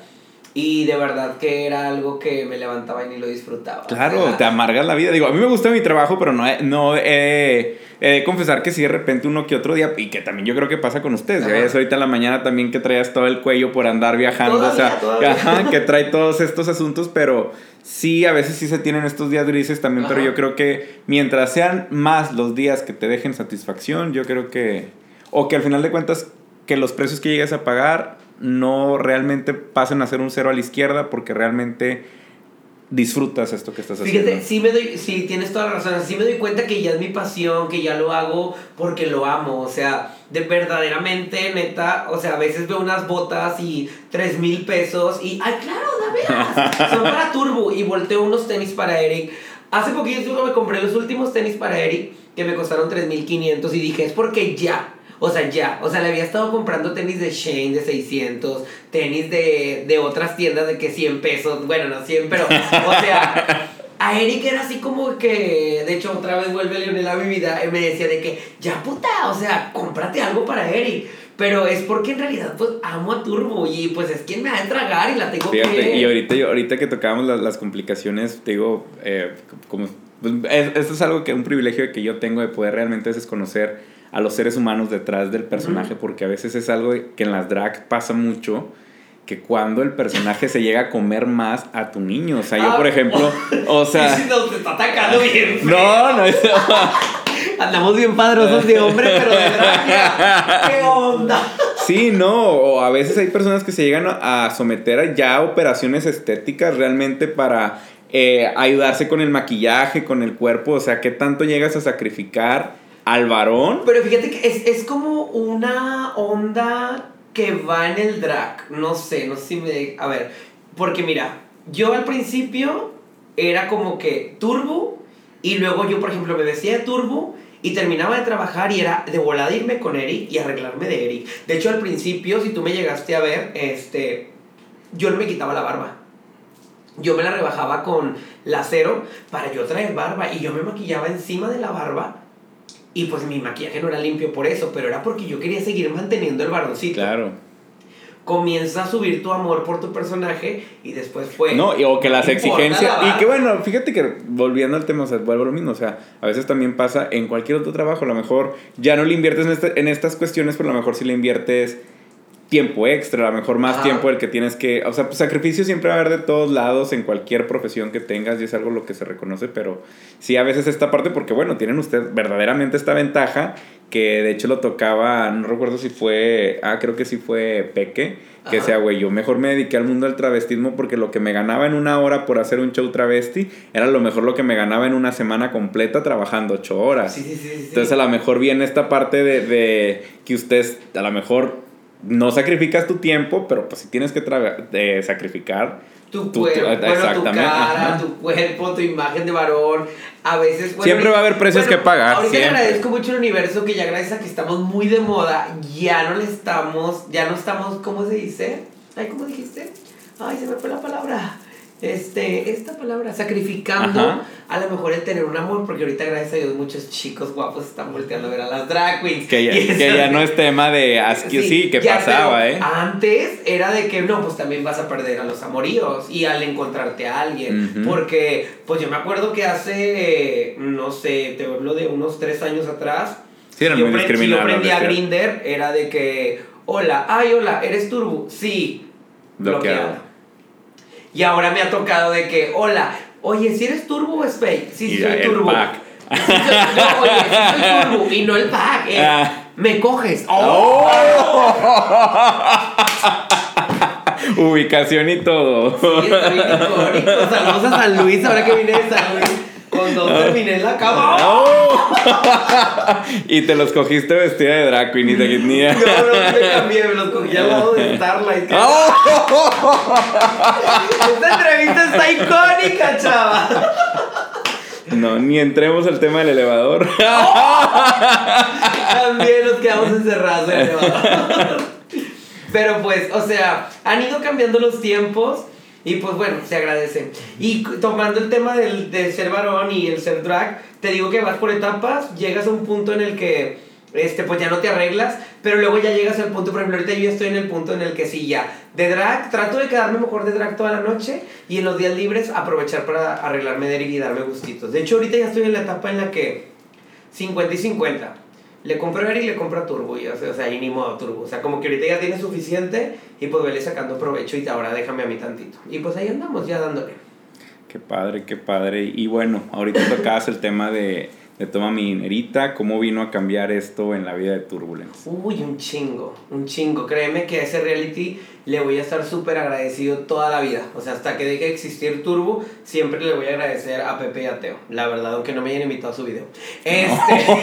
Y de verdad que era algo que me levantaba y ni lo disfrutaba. Claro, te amargas la vida. Digo, a mí me gusta mi trabajo, pero no, no he, de confesar que sí de repente uno que otro día, y que también yo creo que pasa con ustedes. Ves ahorita en la mañana también que traías todo el cuello por andar viajando. o sea, que trae todos estos asuntos, pero sí, a veces sí se tienen estos días grises también, pero yo creo que mientras sean más los días que te dejen satisfacción, yo creo que, o que al final de cuentas, que los precios que llegues a pagar no realmente pasen a ser un cero a la izquierda porque realmente disfrutas esto que estás haciendo. Fíjate, sí, me doy, sí tienes toda la razón, sí me doy cuenta que ya es mi pasión, que ya lo hago porque lo amo, o sea, de verdaderamente, neta, o sea, a veces veo unas botas y tres mil pesos y, ay, claro, dámelas, [LAUGHS] son para Turbo y volteo unos tenis para Eric. Hace poquito me compré los últimos tenis para Eric que me costaron 3.500 y dije, es porque ya, o sea, ya, o sea, le había estado comprando tenis de Shane de 600, tenis de, de otras tiendas de que 100 pesos, bueno, no 100, pero, o sea, a Eric era así como que, de hecho, otra vez vuelve Leonel a mi vida, y me decía de que, ya puta, o sea, cómprate algo para Eric. Pero es porque en realidad, pues, amo a Turbo y pues es quien me va a tragar y la tengo Fíjate, Y ahorita, yo, ahorita que tocábamos las, las complicaciones, te digo, eh, como, pues, esto es algo que, un privilegio que yo tengo de poder realmente desconocer a los seres humanos detrás del personaje, porque a veces es algo que en las drag pasa mucho, que cuando el personaje se llega a comer más a tu niño. O sea, yo, por ah, ejemplo, [LAUGHS] o sea... No, te está atacando bien. No, no, [LAUGHS] Andamos bien padrosos de hombre, pero de drag, ¿qué onda? [LAUGHS] Sí, no, o a veces hay personas que se llegan a someter a ya operaciones estéticas realmente para eh, ayudarse con el maquillaje, con el cuerpo, o sea, ¿qué tanto llegas a sacrificar al varón. Pero fíjate que es, es como una onda que va en el drag. No sé, no sé si me... A ver, porque mira, yo al principio era como que turbo y luego yo, por ejemplo, me vestía de turbo y terminaba de trabajar y era de volada irme con Eric y arreglarme de Eric. De hecho, al principio, si tú me llegaste a ver, este, yo no me quitaba la barba. Yo me la rebajaba con lacero para yo traer barba y yo me maquillaba encima de la barba y pues mi maquillaje no era limpio por eso, pero era porque yo quería seguir manteniendo el varoncito. Claro. Comienza a subir tu amor por tu personaje y después fue. No, o que las exigencias. Y que bueno, fíjate que volviendo al tema, o sea, vuelvo a lo mismo. O sea, a veces también pasa en cualquier otro trabajo. A lo mejor ya no le inviertes en, este, en estas cuestiones, pero a lo mejor sí le inviertes tiempo extra, a lo mejor más tiempo el que tienes que, o sea, pues sacrificio siempre va a haber de todos lados en cualquier profesión que tengas y es algo lo que se reconoce, pero sí a veces esta parte porque bueno, tienen ustedes verdaderamente esta ventaja que de hecho lo tocaba, no recuerdo si fue, ah, creo que sí fue Peque, que sea, güey, yo mejor me dediqué al mundo del travestismo porque lo que me ganaba en una hora por hacer un show travesti era lo mejor lo que me ganaba en una semana completa trabajando ocho horas. Sí, sí, sí, Entonces a lo mejor viene esta parte de, de que ustedes a lo mejor no sacrificas tu tiempo, pero pues si tienes que eh, sacrificar Tu Tu- cuerpo, tu- bueno, tu exactamente, cara, ajá. tu cuerpo, tu imagen de varón. A veces. bueno, Siempre va a haber precios que pagar, Ahorita le agradezco mucho al universo que ya gracias a que estamos muy de moda, ya no le estamos, ya no estamos, ¿cómo se dice? Ay, ¿cómo dijiste? Ay, se me fue la palabra. Este, esta palabra, sacrificando Ajá. a lo mejor el tener un amor, porque ahorita gracias a Dios muchos chicos guapos están volteando a ver a las drag queens. que ya, que ya no es tema de así, sí, que pasaba, pero ¿eh? Antes era de que no, pues también vas a perder a los amoríos y al encontrarte a alguien. Porque, pues yo me acuerdo que hace, no sé, te hablo de unos tres años atrás. Sí, eran yo muy pre- si yo prendía decían. Grinder, era de que, hola, ay, hola, ¿eres turbo? Sí, Bloqueado. bloqueado. Y ahora me ha tocado de que, hola, oye, si eres turbo o es fake? Sí, Y sí, soy turbo. pack. Sí, soy- no, oye, sí soy turbo y no el pack. es, Ah. Me coges. ¡Oh! [LAUGHS] Ubicación y todo. Sí, está bien. Saludos a San Luis, ahora que vine de San Luis. Con dos terminé la cama. ¡Oh! [LAUGHS] y te los cogiste vestida de drag queen y te [LAUGHS] ni No, no, me cambié, me los cogí al lado de [LAUGHS] Starlight. ¡Oh! Esta entrevista está icónica, chava. No, ni entremos al tema del elevador. También nos quedamos encerrados en el elevador. Pero pues, o sea, han ido cambiando los tiempos y pues bueno, se agradece. Y tomando el tema del, de ser varón y el ser drag, te digo que vas por etapas, llegas a un punto en el que este, pues ya no te arreglas, pero luego ya llegas al punto, por ejemplo, ahorita yo estoy en el punto en el que sí, ya, de drag, trato de quedarme mejor de drag toda la noche y en los días libres aprovechar para arreglarme de y darme gustitos. De hecho, ahorita ya estoy en la etapa en la que 50 y 50. Le compro a Eric le compro a Turbo. Y, o, sea, o sea, y ni modo Turbo. O sea, como que ahorita ya tiene suficiente y pues vele sacando provecho y ahora déjame a mí tantito. Y pues ahí andamos ya dándole. Qué padre, qué padre. Y bueno, ahorita tocabas el tema de, de Toma mi dinerita, cómo vino a cambiar esto en la vida de Turbulence. Uy, un chingo, un chingo. Créeme que a ese reality le voy a estar súper agradecido toda la vida. O sea, hasta que deje de existir Turbo, siempre le voy a agradecer a Pepe y a Teo. La verdad, aunque no me hayan invitado a su video. Este. [LAUGHS]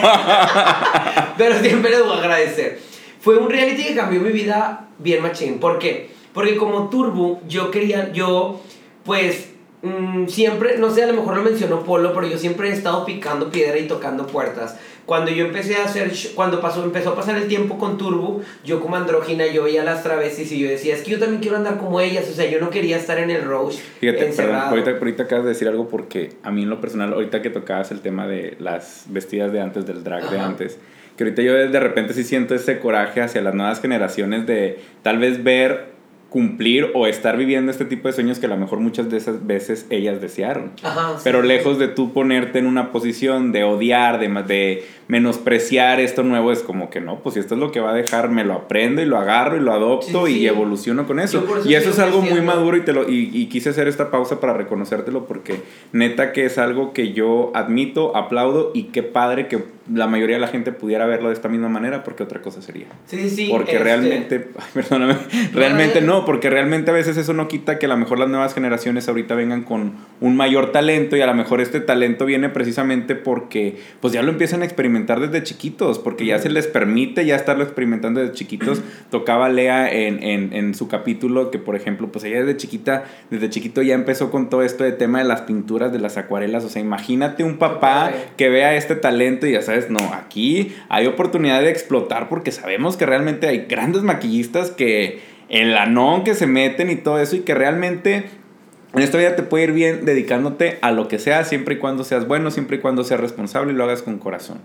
Pero siempre les voy a agradecer. Fue un reality que cambió mi vida bien machín. ¿Por qué? Porque como Turbo, yo quería, yo, pues, mm, siempre, no sé, a lo mejor lo mencionó Polo, pero yo siempre he estado picando piedra y tocando puertas. Cuando yo empecé a hacer, cuando pasó, empezó a pasar el tiempo con Turbo, yo como andrógina, yo veía las travestis y yo decía, es que yo también quiero andar como ellas, o sea, yo no quería estar en el Roche Fíjate, perdón, ahorita, ahorita acabas de decir algo porque a mí en lo personal, ahorita que tocabas el tema de las vestidas de antes, del drag de antes, que ahorita yo de repente sí siento ese coraje hacia las nuevas generaciones de tal vez ver cumplir o estar viviendo este tipo de sueños que a lo mejor muchas de esas veces ellas desearon. Ajá, sí. Pero lejos de tú ponerte en una posición de odiar, de, de menospreciar esto nuevo, es como que no, pues si esto es lo que va a dejar, me lo aprendo y lo agarro y lo adopto Sí, sí. y evoluciono con eso. Y eso es algo muy maduro y, te lo, y, y quise hacer esta pausa para reconocértelo porque neta que es algo que yo admito, aplaudo y qué padre que la mayoría de la gente pudiera verlo de esta misma manera porque otra cosa sería. Sí, sí, sí. Porque este, realmente, [LAUGHS] ay, perdóname, realmente no. no, porque realmente a veces eso no quita que a lo mejor las nuevas generaciones ahorita vengan con un mayor talento y a lo mejor este talento viene precisamente porque pues ya lo empiezan a experimentar desde chiquitos, porque ya se les permite ya estarlo experimentando desde chiquitos. [CLEARS THROAT] Tocaba Lea en, en, en su capítulo que por ejemplo pues ella desde chiquita, desde chiquito ya empezó con todo esto de tema de las pinturas, de las acuarelas, o sea, imagínate un papá que vea este talento y ya sabes, no, aquí hay oportunidad de explotar porque sabemos que realmente hay grandes maquillistas que el anón que se meten y todo eso y que realmente en esta vida te puede ir bien dedicándote a lo que sea siempre y cuando seas bueno, siempre y cuando seas responsable y lo hagas con corazón.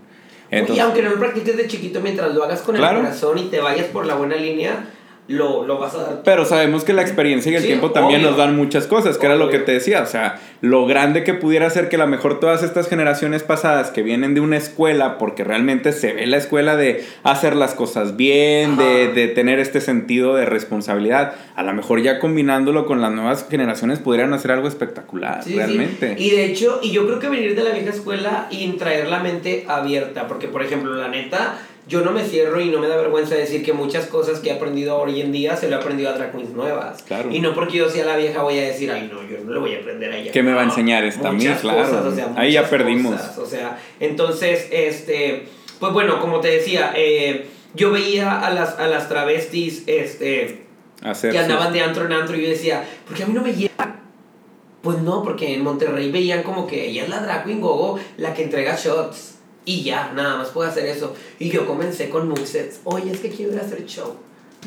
y aunque no lo practiques de chiquito, mientras lo hagas con Claro. el corazón y te vayas por la buena línea, lo, lo vas a dar. Pero sabemos que la experiencia y el Sí, tiempo también obvio. nos dan muchas cosas, que era lo que te decía, o sea, lo grande que pudiera ser que a lo mejor todas estas generaciones pasadas que vienen de una escuela, porque realmente se ve la escuela de hacer las cosas bien, de, de tener este sentido de responsabilidad, a lo mejor ya combinándolo con las nuevas generaciones pudieran hacer algo espectacular, Sí, sí. realmente. Y de hecho, y yo creo que venir de la vieja escuela y traer la mente abierta, porque por ejemplo, la neta, yo no me cierro y no me da vergüenza decir que muchas cosas que he aprendido hoy en día se lo he aprendido a drag queens nuevas. Claro. Y no porque yo sea la vieja voy a decir, ay no, yo no le voy a aprender a ella. ¿Qué me va a enseñar esta a mí? muchas Claro. cosas, o sea, Ahí ya perdimos. cosas, o sea, entonces, este, pues bueno, como te decía, eh, yo veía a las, a las travestis este, Hacer que andaban de antro en antro y yo decía, ¿por qué a mí no me lleva? Pues no, porque en Monterrey veían como que ella es la drag queen gogo, la que entrega shots. Y ya, nada más puede hacer eso. Y yo comencé con Muxets. Oye, es que quiero ir a hacer show.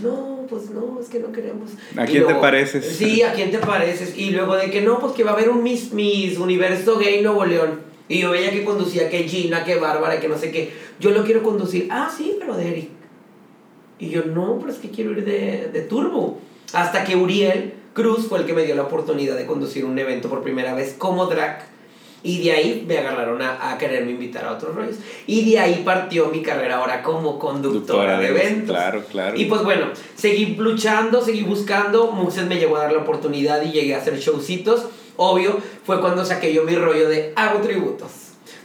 No, pues no, es que no queremos. ¿A Y quién te pareces? Sí, ¿a quién te pareces? Y luego de que no, pues que va a haber un Miss, Miss Universo Gay Nuevo León. Y yo veía que conducía que Gina, que Bárbara, que no sé qué. Yo lo quiero conducir. Ah, sí, pero de Eric. Y yo, no, pero es que quiero ir de, de turbo. Hasta que Uriel Cruz fue el que me dio la oportunidad de conducir un evento por primera vez como drag. Y de ahí me agarraron a, a quererme invitar a otros rollos. Y de ahí partió mi carrera ahora como conductora, de eventos. Claro, claro. Y pues bueno, seguí luchando, seguí buscando. Muxes me llegó a dar la oportunidad y llegué a hacer showcitos. Obvio, fue cuando saqué yo mi rollo de hago tributos.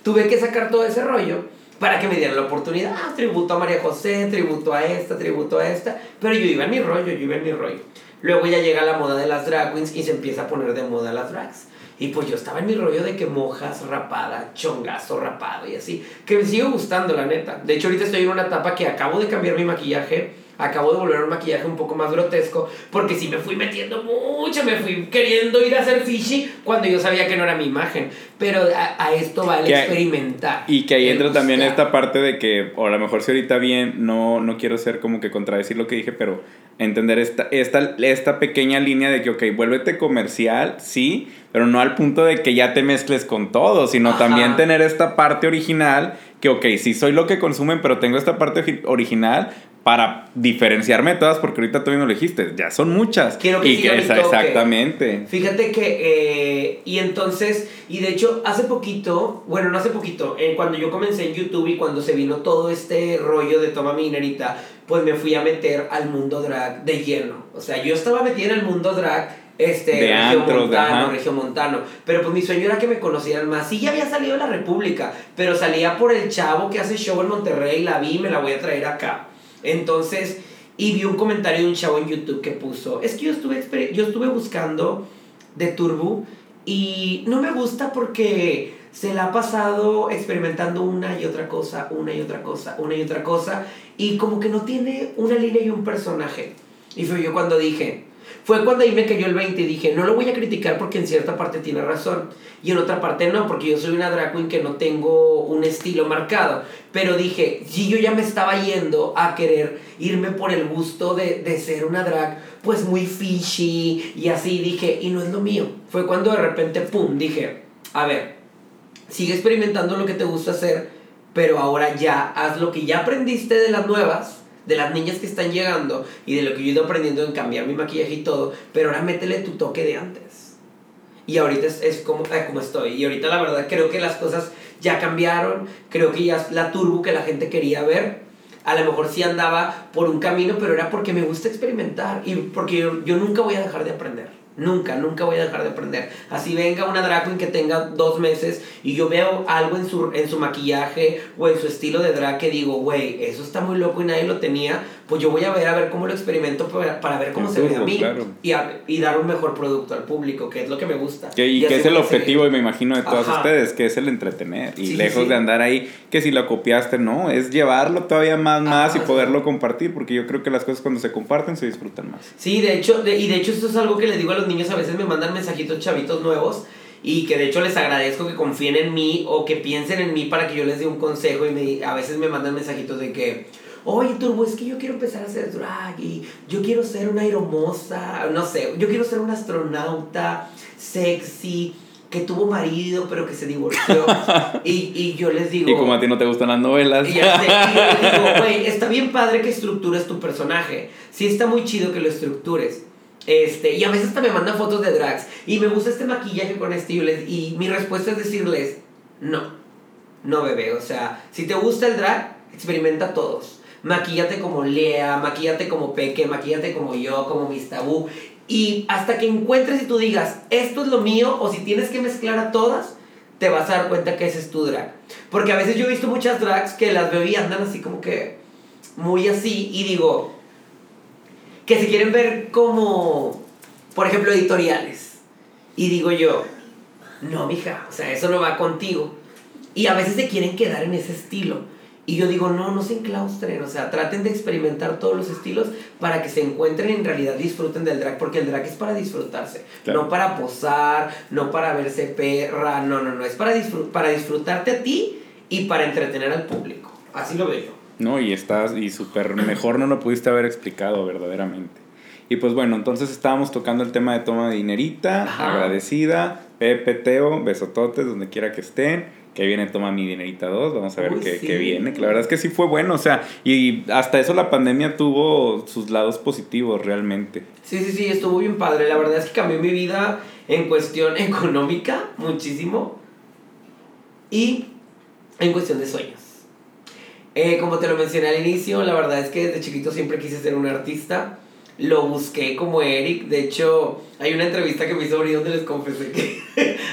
Tuve que sacar todo ese rollo para que me dieran la oportunidad. Ah, tributo a María José, tributo a esta, tributo a esta. Pero yo iba en mi rollo, yo iba en mi rollo. Luego ya llega la moda de las drag queens y se empieza a poner de moda las drags. Y pues yo estaba en mi rollo de que mojas, rapada, chongazo, rapado y así. Que me sigue gustando, la neta. De hecho, ahorita estoy en una etapa que acabo de cambiar mi maquillaje. Acabo de volver a un maquillaje un poco más grotesco. Porque sí me fui metiendo mucho. Me fui queriendo ir a hacer fishy cuando yo sabía que no era mi imagen. Pero a, a esto va el hay- experimentar. Y que ahí entra también buscar. esta parte de que, o a lo mejor si ahorita bien, no, no quiero ser como que contradecir lo que dije, pero entender esta, esta, esta pequeña línea de que, ok, vuélvete comercial, sí, pero no al punto de que ya te mezcles con todo, sino Ajá. también tener esta parte original, que, ok, sí soy lo que consumen, pero tengo esta parte ori- original para diferenciarme de todas, porque ahorita tú mismo lo dijiste, ya son muchas. Quiero que y que esa- exactamente. Fíjate que, eh, y entonces, y de hecho, hace poquito, bueno, no hace poquito, eh, cuando yo comencé en YouTube y cuando se vino todo este rollo de Toma mi dinerita, pues me fui a meter al mundo drag de lleno. O sea, yo estaba metida en el mundo drag, este, De regiomontano, regiomontano. Pero pues mi sueño era que me conocieran más. Sí, ya había salido de la República, pero salía por el chavo que hace show en Monterrey, la vi y me la voy a traer acá. Entonces, y vi un comentario de un chavo en YouTube que puso, es que yo estuve, yo estuve buscando de Turbo y no me gusta porque se la ha pasado experimentando una y otra cosa, una y otra cosa, una y otra cosa y como que no tiene una línea y un personaje. Y fue yo cuando dije, fue cuando ahí me cayó el 20 y dije, no lo voy a criticar porque en cierta parte tiene razón y en otra parte no, porque yo soy una drag queen que no tengo un estilo marcado. Pero dije, si yo ya me estaba yendo a querer irme por el gusto de, de ser una drag, pues muy fishy y así dije, y no es lo mío. Fue cuando de repente, pum, dije, a ver, sigue experimentando lo que te gusta hacer, pero ahora ya haz lo que ya aprendiste de las nuevas, de las niñas que están llegando y de lo que yo he ido aprendiendo en cambiar mi maquillaje y todo, pero ahora métele tu toque de antes. Y ahorita es, es como, eh, como estoy. Y ahorita la verdad creo que las cosas ya cambiaron, creo que ya es la turbo que la gente quería ver. A lo mejor sí andaba por un camino, pero era porque me gusta experimentar y porque yo, yo nunca voy a dejar de aprender. Nunca, nunca voy a dejar de aprender. Así venga una drag queen que tenga dos meses y yo veo algo en su, en su maquillaje o en su estilo de drag que digo, güey, eso está muy loco y nadie lo tenía, pues yo voy a ver a ver cómo lo experimento para, para ver cómo se ve a mí claro. y, a- y dar un mejor producto al público, que es lo que me gusta. Que, y así que es el objetivo, y me imagino, de todos Ajá. ustedes, que es el entretener. Y Sí, lejos sí. de andar ahí, que si lo copiaste, no, es llevarlo todavía más, más Ajá, y poderlo compartir, porque yo creo que las cosas cuando se comparten se disfrutan más. Sí, de hecho, de- y de hecho esto es algo que les digo a los niños, a veces me mandan mensajitos chavitos nuevos y que de hecho les agradezco que confíen en mí o que piensen en mí para que yo les dé un consejo y me, a veces me mandan mensajitos de que, oye Turbo, es que yo quiero empezar a hacer drag y yo quiero ser una aeromoza, no sé, yo quiero ser una astronauta sexy que tuvo marido pero que se divorció [LAUGHS] y, y yo les digo... Y como a ti no te gustan las novelas. Y sé, y yo les digo, [LAUGHS] güey, está bien padre que estructures tu personaje. Sí está muy chido que lo estructures. Este, y a veces hasta me mandan fotos de drags. Y me gusta este maquillaje con este. Y, les- y mi respuesta es decirles, no. No, bebé. O sea, si te gusta el drag, experimenta todos. Maquíllate como Lea, maquíllate como Peque, maquíllate como yo, como Miss Tabú. Y hasta que encuentres y tú digas, esto es lo mío, o si tienes que mezclar a todas, te vas a dar cuenta que ese es tu drag. Porque a veces yo he visto muchas drags que las veo y andan así como que muy así y digo que se quieren ver como, por ejemplo, editoriales. Y digo yo, no, mija, o sea, eso no va contigo. Y a veces se quieren quedar en ese estilo. Y yo digo, no, no se enclaustren, o sea, traten de experimentar todos los estilos para que se encuentren y en realidad disfruten del drag, porque el drag es para disfrutarse, no para posar, no para verse perra, no, no, no, es para, para disfrutarte a ti y para entretener al público. Así lo veo yo. No, y estás, y súper mejor no lo pudiste haber explicado verdaderamente. Y pues bueno, entonces estábamos tocando el tema de toma de dinerita, agradecida, Pepe, Teo, besototes, donde quiera que estén. Que viene Toma mi dinerita 2, vamos a ver qué, qué, viene. Que la verdad es que sí fue bueno, o sea, y hasta eso la pandemia tuvo sus lados positivos realmente. Sí, sí, sí, estuvo bien padre. La verdad es que cambió mi vida en cuestión [LAUGHS] económica muchísimo y en cuestión de sueños. Eh, como te lo mencioné al inicio, la verdad es que desde chiquito siempre quise ser un artista lo busqué como Eric. De hecho, hay una entrevista que me hizo abrir donde les confesé que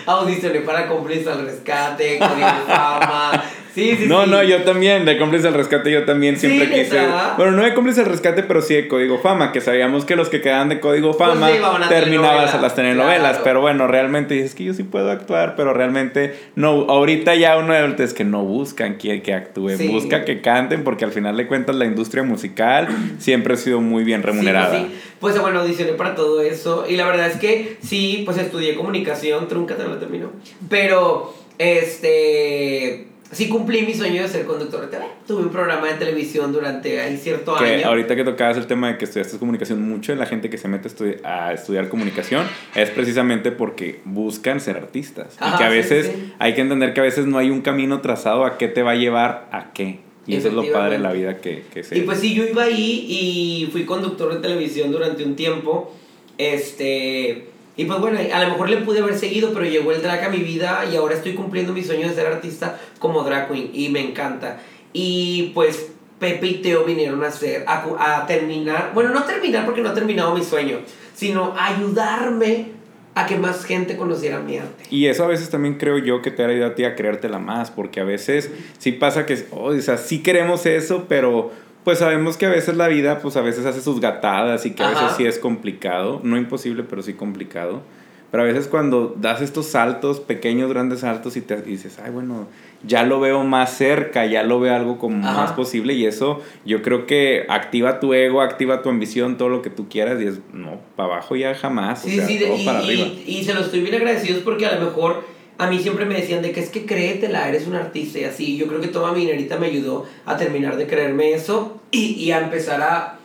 audicioné para cómplices al rescate, Código Fama, [LAUGHS] Sí, sí, no, no, yo también, de cómplice al rescate, yo también siempre quise. Bueno, no de cómplice al rescate, pero sí de código fama, que sabíamos que los que quedaban de código pues fama terminaban a las telenovelas. Pero bueno, realmente dices que yo sí puedo actuar, pero realmente no. Ahorita ya uno de es que no buscan que, que actúen, busca que canten, porque al final de cuentas la industria musical [CLEARS THROAT] siempre ha sido muy bien remunerada. Sí, pues bueno, audicioné para todo eso. Y la verdad es que sí, pues estudié comunicación, trunca te lo terminó. Pero, este sí cumplí mi sueño de ser conductor de TV. Tuve un programa de televisión durante ahí cierto que año. Ahorita que tocabas el tema de que estudiaste comunicación, mucho de la gente que se mete a, estudiar comunicación es precisamente porque buscan ser artistas. y que a veces hay que entender que a veces no hay un camino trazado a qué te va a llevar a qué. Y eso es lo padre de la vida que, que se... Y pues sí, yo iba ahí y fui conductor de televisión durante un tiempo. Este y pues bueno, a lo mejor le pude haber seguido, pero llegó el drag a mi vida y ahora estoy cumpliendo mi sueño de ser artista como drag queen y me encanta. Y pues Pepe y Teo vinieron a hacer, a, terminar, bueno, no terminar porque no ha terminado mi sueño, sino ayudarme a que más gente conociera mi arte. Y eso a veces también creo yo que te ha ayudado a ti a creértela más, porque a veces sí pasa que, oh, o sea, sí queremos eso, pero pues sabemos que a veces la vida, pues a veces hace sus gatadas y que a veces sí es complicado, no imposible, pero sí complicado. Pero a veces cuando das estos saltos, pequeños, grandes saltos y te dices, ay, bueno, ya lo veo más cerca, ya lo veo algo como más posible y eso yo creo que activa tu ego, activa tu ambición, todo lo que tú quieras y es, no, para abajo ya jamás, sí, o sea, todo y, para arriba. Y, se lo estoy bien agradecidos porque a lo mejor a mí siempre me decían de que es que créetela, eres un artista y así. Yo creo que toda mi dinerita me ayudó a terminar de creerme eso y, y a empezar a,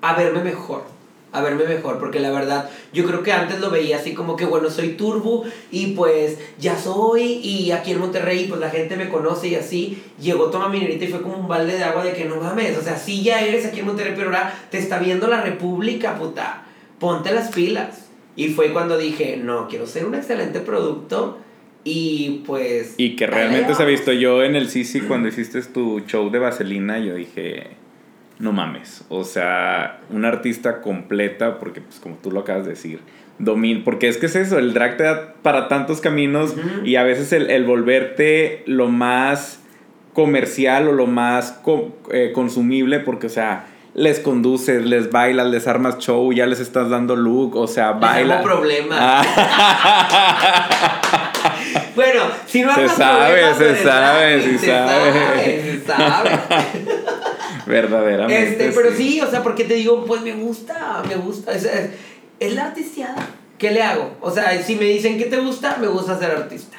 a verme mejor. A verme mejor, porque la verdad, yo creo que antes lo veía así como que, bueno, soy turbo y pues ya soy, y aquí en Monterrey, pues la gente me conoce y así. Llegó Toma Minerita y fue como un balde de agua de que no mames, o sea, sí ya eres aquí en Monterrey, pero ahora te está viendo la República, puta. Ponte las pilas. Y fue cuando dije, no, quiero ser un excelente producto y pues... Y que realmente se ha visto yo en el Sisi cuando hiciste tu show de Vaselina, yo dije, no mames, o sea, una artista completa, porque pues como tú lo acabas de decir, domin porque es que es eso, el drag te da para tantos caminos y a veces el, volverte lo más comercial o lo más eh, consumible, porque o sea, les conduces, les bailas, les armas show, ya les estás dando look, o sea, baila. No problema. Ah. [LAUGHS] Bueno, si no Se sabe, se sabe, se sabe. Se sabe. Verdaderamente. Este, pero sí. o sea, porque te digo, pues me gusta, me gusta. Es, es, la artisteada. ¿Qué le hago? O sea, si me dicen que te gusta, me gusta ser artista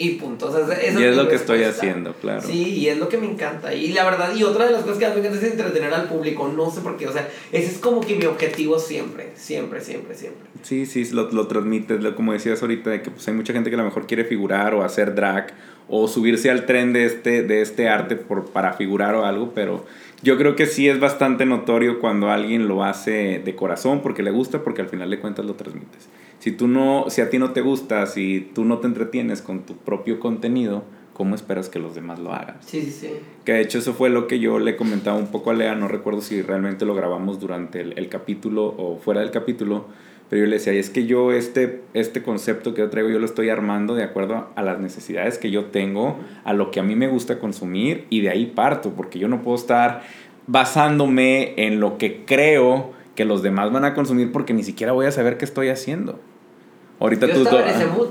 y punto. O sea, eso y es lo que estoy haciendo, claro. Sí, y es lo que me encanta. Y la verdad, y otra de las cosas que me encanta es entretener al público. No sé por qué, o sea, ese es como que mi objetivo siempre, siempre, siempre, siempre. Sí, sí, lo, lo transmites, lo, como decías ahorita, de que pues, hay mucha gente que a lo mejor quiere figurar o hacer drag o subirse al tren de este, de este arte por, para figurar o algo, pero yo creo que sí es bastante notorio cuando alguien lo hace de corazón porque le gusta, porque al final de cuentas lo transmites si tú no, si a ti no te gusta, si tú no te entretienes con tu propio contenido, ¿cómo esperas que los demás lo hagan? Sí, sí, sí. Que de hecho eso fue lo que yo le comentaba un poco a Lea, no recuerdo si realmente lo grabamos durante el, capítulo o fuera del capítulo, pero yo le decía, y es que yo este, este concepto que yo traigo, yo lo estoy armando de acuerdo a las necesidades que yo tengo, a lo que a mí me gusta consumir, y de ahí parto, porque yo no puedo estar basándome en lo que creo que los demás van a consumir porque ni siquiera voy a saber qué estoy haciendo. Ahorita Yo tú... Estaba en ese mood.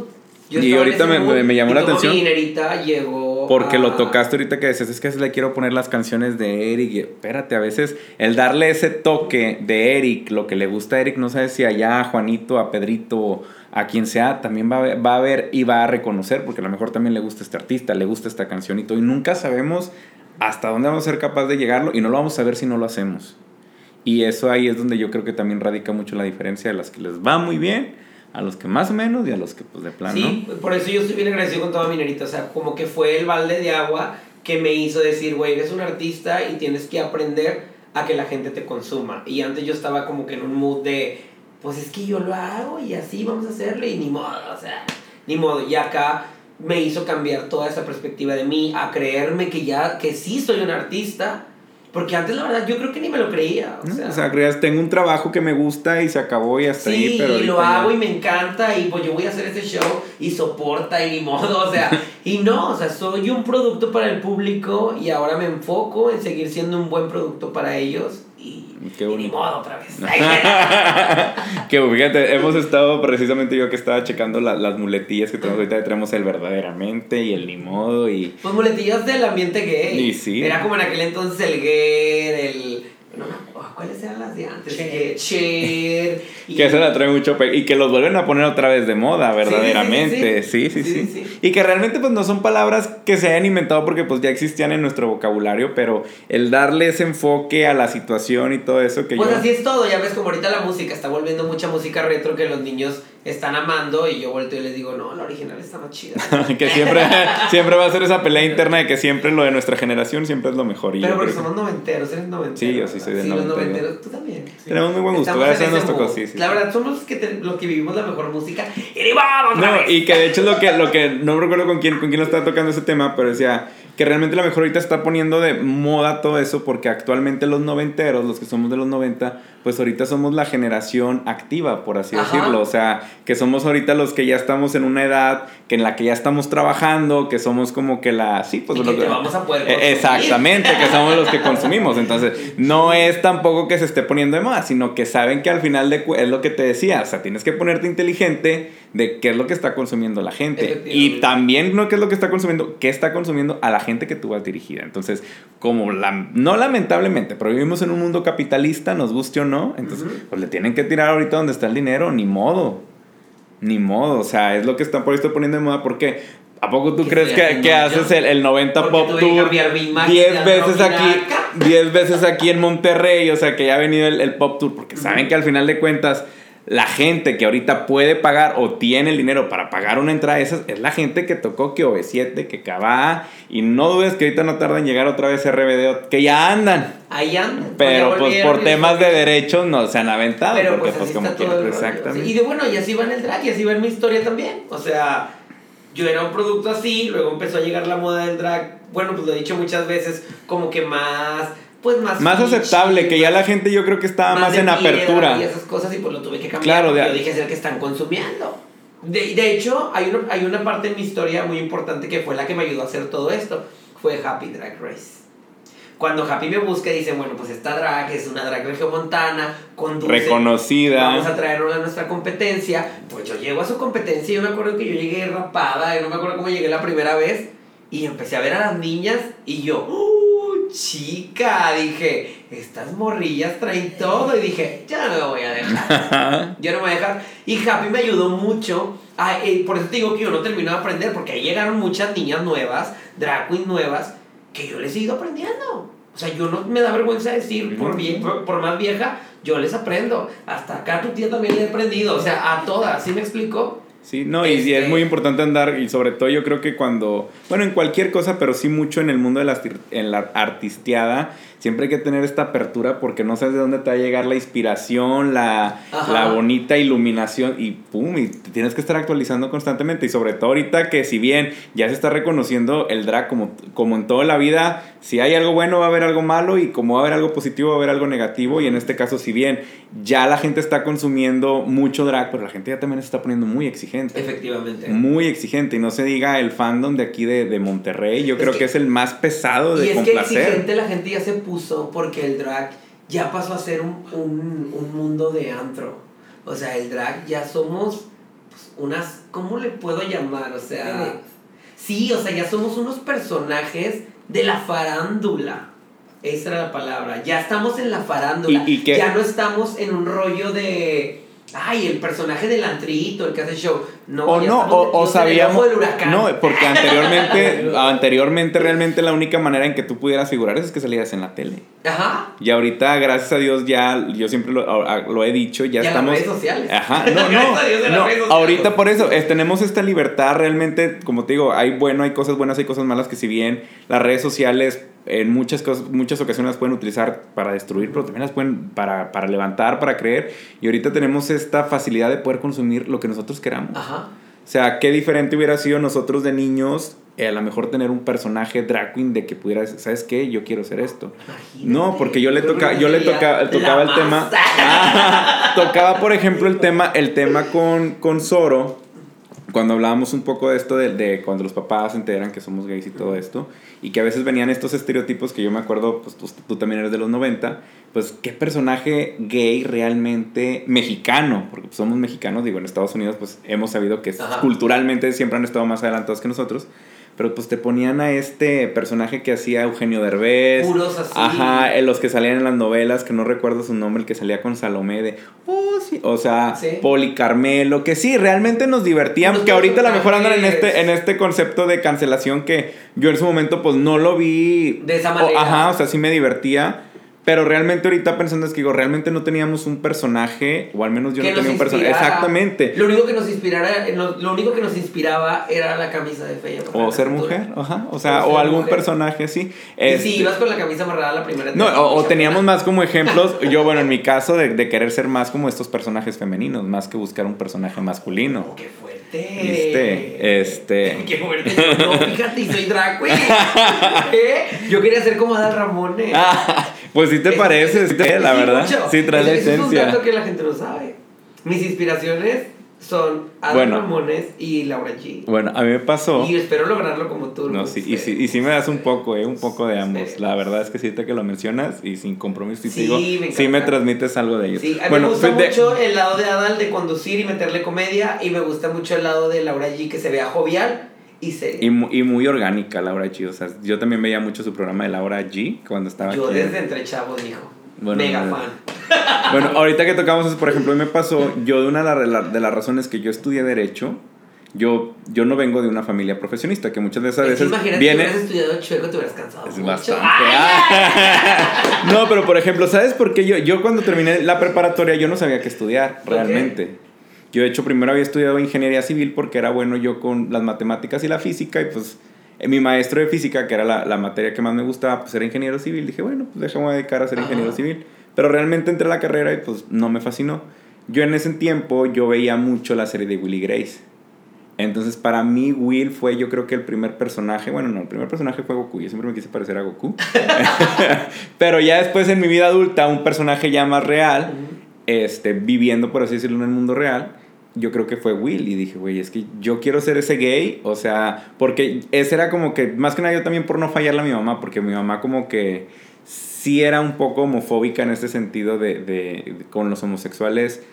Yo Y en ahorita ese me- mood, me- me llamó y la atención. Mi dinerita llegó. Porque a- lo tocaste ahorita que decías, es que le quiero poner las canciones de Eric. Y espérate, a veces el darle ese toque de Eric, lo que le gusta a Eric, no sabes si allá a Juanito, a Pedrito, a quien sea, también va a, ver, va a ver y va a reconocer, porque a lo mejor también le gusta este artista, le gusta esta canción y todo. Y nunca sabemos hasta dónde vamos a ser capaz de llegarlo y no lo vamos a saber si no lo hacemos. Y eso ahí es donde yo creo que también radica mucho la diferencia de las que les va muy bien, a los que más o menos y a los que pues de plano. Sí, por eso yo estoy bien agradecido con toda mi dinerita. O sea, como que fue el balde de agua que me hizo decir, güey, eres un artista y tienes que aprender a que la gente te consuma. Y antes yo estaba como que en un mood de, pues es que yo lo hago y así vamos a hacerle y ni modo, o sea, ni modo. Y acá me hizo cambiar toda esa perspectiva de mí a creerme que ya, que sí soy un artista. Porque antes la verdad yo creo que ni me lo creía. O ¿no? sea, O sea, creas, tengo un trabajo que me gusta y se acabó y hasta ahí, Sí, pero y lo ya- hago y me encanta y pues yo voy a hacer este show y soporta y ni modo, o sea, [LAUGHS] y no, o sea, soy un producto para el público y ahora me enfoco en seguir siendo un buen producto para ellos y, Qué y ni modo otra vez. [LAUGHS] que fíjate, hemos estado precisamente yo que estaba checando la- las muletillas que tenemos ahorita, tenemos el verdaderamente y el ni modo y... pues muletillas del ambiente gay. Y sí. Era como en aquel entonces el gay, el... No, no, ¿cuáles eran las de antes? Cher. [LAUGHS] Y- Que se la trae mucho pe- y que los vuelven a poner otra vez de moda, sí, verdaderamente. Sí sí, sí sí, sí, sí. Y que realmente pues no son palabras que se hayan inventado porque pues ya existían en nuestro vocabulario, pero el darle ese enfoque a la situación y todo eso que Pues yo... así es todo, ya ves como ahorita la música está volviendo mucha música retro que los niños están amando y yo vuelto y les digo, no, la original está más chida. [LAUGHS] que siempre, [LAUGHS] siempre va a ser esa pelea interna de que siempre lo de nuestra generación siempre es lo mejor. Y Pero porque creo somos noventeros, eres noventero. Sí, yo sí soy los 92. Noventeros, tú también. Tenemos muy buen gusto, Estamos gracias en a nos ese tocó, mood. sí, sí. La verdad, somos los que, te- los que vivimos la mejor música. Y vamos No, vez. y que de hecho lo que, lo que no recuerdo con quién, con quién lo estaba tocando ese tema, pero decía que realmente la mejor ahorita está poniendo de moda todo eso porque actualmente los noventeros, los que somos de los 90, pues ahorita somos la generación activa, por así Ajá. decirlo. O sea, que somos ahorita los que ya estamos en una edad que en la que ya estamos trabajando, que somos como que la... Sí, pues Y lo que vamos a poder Eh, consumir. Exactamente, que somos los que consumimos. Entonces, [LAUGHS] no es tampoco que se esté poniendo de moda, sino que saben que al final de es lo que te decía. O sea, tienes que ponerte inteligente de qué es lo que está consumiendo la gente. Y también no qué es lo que está consumiendo, qué está consumiendo a la gente que tú vas dirigida. Entonces, como la, no lamentablemente, pero vivimos en un mundo capitalista, nos guste o no, entonces, pues le tienen que tirar ahorita donde está el dinero, ni modo. Ni modo, o sea, es lo que está por ahí estoy poniendo de moda porque ¿a poco tú ¿Qué crees que, que haces el, el 90 Porque Pop Tour cambiar mi imagen 10 de veces aquí, Andrómeda. 10 veces aquí en Monterrey, o sea, que ya ha venido el, el Pop Tour porque saben que al final de cuentas la gente que ahorita puede pagar o tiene el dinero para pagar una entrada de esas es la gente que tocó que OV7, que Cabá y no dudes que ahorita no tarda en llegar otra vez RBD, que ya andan. Ahí andan. Pero ya pues por temas de derechos no se han aventado. Pero porque pues, pues así está todo el rollo. exactamente. Y de bueno, y así va en el drag, y así va en mi historia también. O sea, yo era un producto así, luego empezó a llegar la moda del drag. Bueno, pues lo he dicho muchas veces, como que más, pues más. Más aceptable, que ya más- la gente yo creo que estaba más, de en apertura. Y esas cosas, y pues lo tuve que cambiar. Claro, de- yo dije, es el que están consumiendo. De, de hecho, hay una, hay una parte en mi historia muy importante que fue la que me ayudó a hacer todo esto. Fue Happy Drag Race. Cuando Happy me busca y dice, bueno, pues esta drag es una drag regiomontana, conduce. Reconocida. Vamos a traerlo a nuestra competencia. Pues yo llego a su competencia y yo me acuerdo que yo llegué rapada, y no me acuerdo cómo llegué la primera vez. Y empecé a ver a las niñas y yo, ¡uh, chica! Dije, estas morrillas traen todo. Y dije, ya no me voy a dejar. [LAUGHS] Yo no me voy a dejar. Y Happy me ayudó mucho. a- eh, por eso te digo que yo no termino de aprender, porque ahí llegaron muchas niñas nuevas, drag queens nuevas, que yo les he ido aprendiendo. O sea, yo no me da vergüenza decir, por, por, por más vieja, yo les aprendo. Hasta acá a tu tía también le he aprendido. O sea, a todas, ¿sí me explico? Sí, no, y, y es Este- muy importante andar, y sobre todo yo creo que cuando, bueno, en cualquier cosa, pero sí mucho en el mundo de la, en la artisteada, siempre hay que tener esta apertura porque no sabes de dónde te va a llegar la inspiración, la, la bonita iluminación, y pum, y te tienes que estar actualizando constantemente, y sobre todo ahorita que si bien ya se está reconociendo el drag como, como en toda la vida, si hay algo bueno va a haber algo malo, y como va a haber algo positivo va a haber algo negativo, y en este caso si bien ya la gente está consumiendo mucho drag, pero la gente ya también se está poniendo muy exigente. Efectivamente. Muy exigente, y no se diga el fandom de aquí de, de Monterrey, yo Es creo que- que, es el más pesado de Y es que complacer. exigente la gente ya se puso porque el drag ya pasó a ser un, un, un mundo de antro. O sea, el drag ya somos pues, unas ¿cómo le puedo llamar? O sea, sí, o sea, ya somos unos personajes de la farándula. Esa era la palabra. Ya estamos en la farándula. ¿Y- y qué? Ya no estamos en un rollo de. Ay, el personaje del antrito, el que hace show. No, o no, estamos o, o en sabíamos. del huracán. No, porque anteriormente, [LAUGHS] anteriormente realmente la única manera en que tú pudieras figurar es que salieras en la tele. Ajá. Y ahorita, gracias a Dios, ya, yo siempre lo, lo he dicho, ya Y a las estamos... redes sociales. Ajá, [LAUGHS] no, no, Gracias a Dios no, redes sociales. ahorita por eso, es- tenemos esta libertad realmente, como te digo, hay bueno, hay cosas buenas, hay cosas malas que si bien las redes sociales en muchas cosas, muchas ocasiones las pueden utilizar para destruir, pero también las pueden para, para levantar, para creer, y ahorita tenemos esta facilidad de poder consumir lo que nosotros queramos. Ajá. O sea, qué diferente hubiera sido nosotros de niños, eh, a lo mejor tener un personaje drag queen de que pudiera, ¿sabes qué? Yo quiero ser esto. No, porque yo le toca, yo le toca, tocaba el tema. Ah, [LAUGHS] tocaba, por ejemplo, el tema, el tema con, con Zoro. Cuando hablábamos un poco de esto, de, de cuando los papás se enteran que somos gays y todo esto, y que a veces venían estos estereotipos que yo me acuerdo, pues tú, tú también eres de los 90, pues qué personaje gay realmente mexicano, porque pues, somos mexicanos, digo, en Estados Unidos pues hemos sabido que Ajá. culturalmente siempre han estado más adelantados que nosotros, pero pues te ponían a este personaje que hacía Eugenio Derbez. Puros así. Ajá, en los que salían en las novelas, que no recuerdo su nombre, el que salía con Salomé de, oh, sí, o sea, Sí. Poli Carmelo, que sí, realmente nos divertían, que ahorita a lo mejor andan en este, en este concepto de cancelación que yo en su momento pues no lo vi. De esa o- manera. ajá, o sea, sí me divertía. Pero realmente ahorita pensando es que digo, realmente no teníamos un personaje, o al menos yo que no tenía un personaje. Exactamente. Lo único que nos inspirara, lo, lo único que nos inspiraba era la camisa de Feya. O ser mujer, ajá. O sea, O algún mujer. personaje así. Y Este- si ibas con la camisa amarrada la primera No, o, o mucha teníamos más como ejemplos, yo bueno, en mi caso, de, de querer ser más como estos personajes femeninos, más que buscar un personaje masculino. Oh, ¡Qué fuerte! Viste, este- [LAUGHS] ¡Qué fuerte! No, fíjate, y soy drag queen. [LAUGHS] ¿Eh? Yo quería ser como Adal Ramones. [LAUGHS] Pues sí te parece, sí te- la verdad. mucho. Sí trae la Ese- ese Es un esencia. dato que la gente no sabe. Mis inspiraciones son Adal Bueno. Ramones y Laura G. Bueno, a mí me pasó. Y espero lograrlo como tú. No, sí, y sí, y sí me das un poco, eh, un poco de ambos. La verdad es que sí, ahorita que lo mencionas y sin compromiso, y te Sí, digo, me sí me transmites algo de ellos. Sí, a mí bueno, me gusta de- mucho el lado de Adal de conducir y meterle comedia y me gusta mucho el lado de Laura G que se vea jovial y seria. y, mu- y muy orgánica Laura G. O sea, yo también veía mucho su programa de Laura G cuando estaba Yo aquí. desde entre chavos, hijo. Bueno, Mega no, fan. [LAUGHS] Bueno, ahorita que tocamos eso, por ejemplo, me pasó, yo de una de las- de razones que yo estudié Derecho, yo, yo no vengo de una familia profesionista, que muchas veces a Es que veces imagínate viene... que hubieras estudiado chueco, te hubieras cansado. Es mucho. [LAUGHS] no, pero por ejemplo, ¿sabes por qué yo, yo cuando terminé la preparatoria yo no sabía qué estudiar ¿Por qué? Yo de hecho primero había estudiado ingeniería civil porque era bueno yo con las matemáticas y la física y pues eh, mi maestro de física, que era la, la materia que más me gustaba, pues era ingeniero civil. Dije, bueno, pues déjame dedicar a ser Ajá. ingeniero civil. Pero realmente entré a la carrera y pues no me fascinó. Yo en ese tiempo yo veía mucho la serie de Willy Grace. Entonces, para mí, Will fue, yo creo que el primer personaje. Bueno, no, el primer personaje fue Goku. Yo siempre me quise parecer a Goku. [LAUGHS] Pero ya después, en mi vida adulta, un personaje ya más real, este, viviendo, por así decirlo, en el mundo real, yo creo que fue Will. Y dije, güey, es que yo quiero ser ese gay. O sea, porque ese era como que, más que nada, yo también por no fallarle a mi mamá, porque mi mamá, como que sí era un poco homofóbica en este sentido de, de- de- con los homosexuales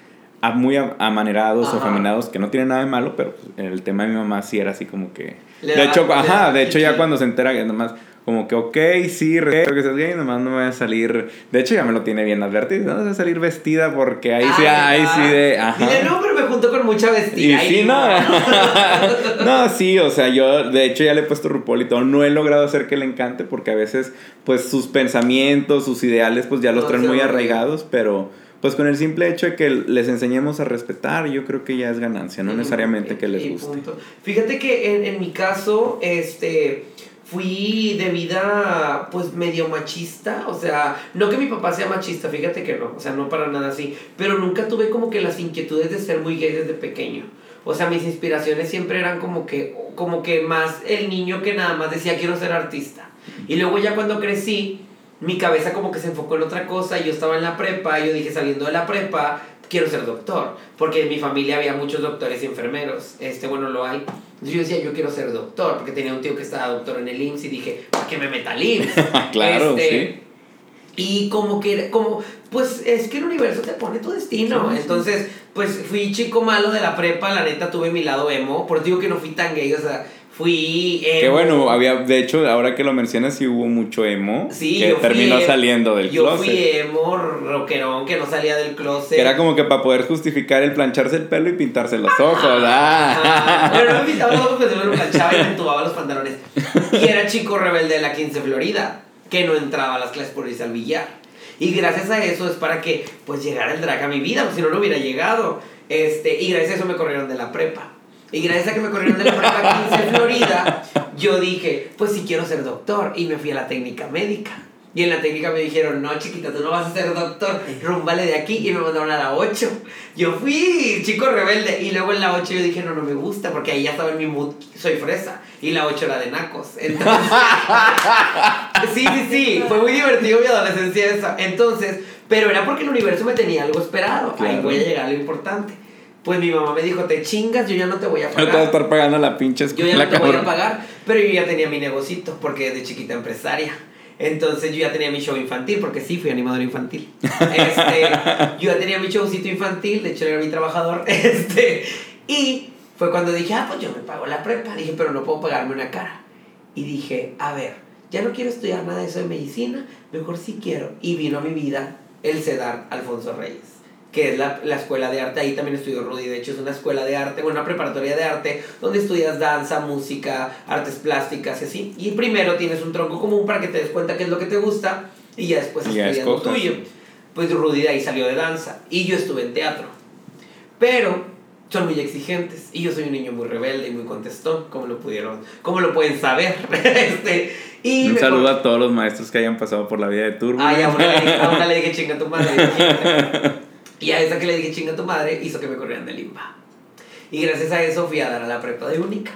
a- muy amanerados o Ajá. afeminados, que no tiene nada de malo, pero en el tema de mi mamá sí era así como que... Le de da- hecho, ajá, de hecho ya cuando se entera que nomás como que, ok, sí, respeto que seas gay, nomás no me voy a salir... De hecho ya me lo tiene bien advertido, no vas a salir vestida porque ahí sí, ahí sí de... Ajá. Dile, no, pero me junto con mucha Y vestida. sí, Ay, no. [LAUGHS] no, sí, o sea, yo de hecho ya le he puesto RuPaul y todo. No he logrado hacer que le encante porque a veces, pues sus pensamientos, sus ideales, pues ya los No, traen sí, muy arraigados, pero pues con el simple hecho de que les enseñemos a respetar, yo creo que ya es ganancia, no necesariamente y- que les y guste. Fíjate que en, en mi caso, este, fui de vida, pues, medio machista. O sea, no que mi papá sea machista, fíjate que no. O sea, no para nada así. Pero nunca tuve como que las inquietudes de ser muy gay desde pequeño. O sea, mis inspiraciones siempre eran como que, como que más el niño que nada más decía quiero ser artista. Y luego ya cuando crecí, mi cabeza como que se enfocó en otra cosa. Yo estaba en la prepa, yo dije saliendo de la prepa, quiero ser doctor. Porque en mi familia había muchos doctores y enfermeros. Este, bueno, lo hay. Entonces yo decía, yo quiero ser doctor. Porque tenía un tío que estaba doctor en el IMSS y dije, ¿para qué me meta al IMSS? [LAUGHS] Claro, Este, Y como que, como, pues es que el universo te pone tu destino. Entonces, pues fui chico malo de la prepa, la neta tuve mi lado emo. Por digo que no fui tan gay, o sea, fui emo. Que bueno, había, de hecho, ahora que lo mencionas, sí hubo mucho emo. Sí, que yo terminó em- saliendo del Yo closet. fui emo, rockerón, que no salía del closet. Que era como que para poder justificar el plancharse el pelo y pintarse los ojos. Ajá. Ah. Pero no me pintaba los ojos, me lo planchaba y me [LAUGHS] entubaba los pantalones. Y era chico rebelde de la 15 Florida, que no entraba a las clases por irse al billar. Y gracias a eso es para que pues llegara el drag a mi vida, si no, no hubiera llegado. Este, y gracias a eso me corrieron de la prepa. Y gracias a que me corrieron de la prepa 15 Florida, yo dije, pues sí quiero ser doctor. Y me fui a la técnica médica. Y en la técnica me dijeron, no, chiquita, tú no vas a ser doctor, rúmbale de aquí. Y me mandaron a la 8. Yo fui chico rebelde. Y luego en la 8 yo dije, no, no me gusta, porque ahí ya estaba en mi mood, soy fresa. Y la 8 era de nacos. Entonces, [LAUGHS] sí, sí, sí, fue muy divertido mi adolescencia esa. Entonces, pero era porque el universo me tenía algo esperado. Ahí Claro. voy a llegar a lo importante. Pues mi mamá me dijo, te chingas, yo ya no te voy a No te vas a pagar. estar pagando la pinche Yo ya escuela, no te voy a pagar, pero yo ya tenía mi negocito, porque de chiquita empresaria. Entonces yo ya tenía mi show infantil, porque sí, fui animador infantil. Este, [LAUGHS] yo ya tenía mi showcito infantil, de hecho era mi trabajador. [LAUGHS] Este, y fue cuando dije, ah, pues yo me pago la prepa. Dije, pero no puedo pagarme una cara. Y dije, a ver, ya no quiero estudiar nada de eso de medicina, mejor sí quiero. Y vino a mi vida el CEDAR Alfonso Reyes, que es la, la escuela de arte. Ahí también estudió Rudy, de hecho es una escuela de arte, bueno, una preparatoria de arte, donde estudias danza, música, artes plásticas y así. Y primero tienes un tronco común para que te des cuenta qué es lo que te gusta y ya después Y estudias lo tuyo. Pues Rudy de ahí salió de danza y yo estuve en teatro. Pero son muy exigentes y yo soy un niño muy rebelde y muy contestón, como lo pudieron, como lo pueden saber. [LAUGHS] este, y Un saludo a todos los maestros que hayan pasado por la vida de Turbo. Ay, a una, le dije, a una le dije chinga tu madre. Y a esa que le dije chinga tu madre hizo que me corrieran de limba. Y gracias a eso fui a dar a la prepa de única.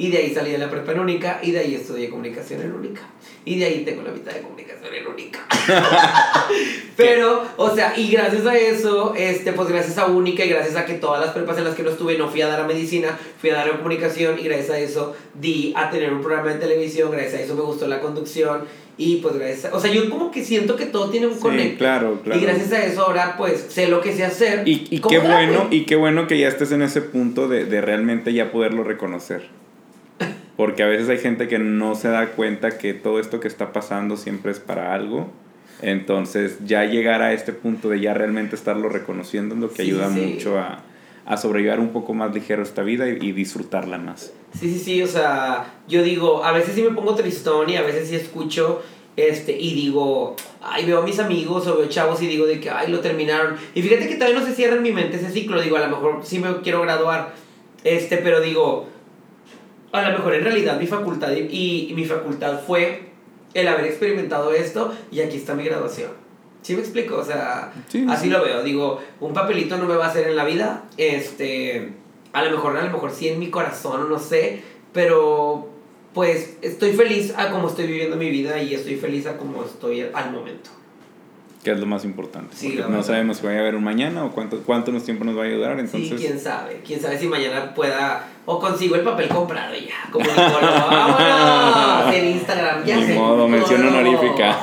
Y de ahí salí de la prepa en única y de ahí estudié comunicación en única. Y de ahí tengo la mitad de comunicación en única. [LAUGHS] Pero, o sea, y gracias a eso, este, pues gracias a única y gracias a que todas las prepas en las que no estuve no fui a dar a medicina, fui a dar a comunicación y gracias a eso di a tener un programa de televisión, gracias a eso me gustó la conducción y pues gracias a, o sea, yo como que siento que todo tiene un Sí, conecto. claro, claro. Y gracias a eso ahora pues sé lo que sé hacer. Y, y qué bueno, y qué bueno que ya estés en ese punto de, de realmente ya poderlo reconocer. Porque a veces hay gente que no se da cuenta que todo esto que está pasando siempre es para algo. Entonces, ya llegar a este punto de ya realmente estarlo reconociendo es lo que Sí, ayuda sí. mucho a, a sobrellevar un poco más ligero esta vida y, y disfrutarla más. Sí, sí, sí, o sea, yo digo, a veces sí me pongo tristón y a veces sí escucho este y digo, ay, veo a mis amigos o veo chavos y digo de que, ay, lo terminaron. Y fíjate que todavía no se cierra en mi mente ese ciclo, digo, a lo mejor sí me quiero graduar, este, pero digo, a lo mejor en realidad mi facultad y, y mi facultad fue el haber experimentado esto y aquí está mi graduación. ¿Sí me explico? O sea, Sí, así sí. lo veo. Digo, un papelito no me va a hacer en la vida. Este, a lo mejor, a lo mejor sí en mi corazón, no sé. Pero, pues, estoy feliz a como estoy viviendo mi vida y estoy feliz a como estoy al momento. Que es lo más importante. Sí, porque no sabemos si va a haber un mañana o cuánto, cuánto nos tiempo nos va a ayudar. Entonces, sí, quién sabe. Quién sabe si mañana pueda o consigo el papel comprado y ya. Como vámonos en Instagram. Ya sé. modo, mención honorífica.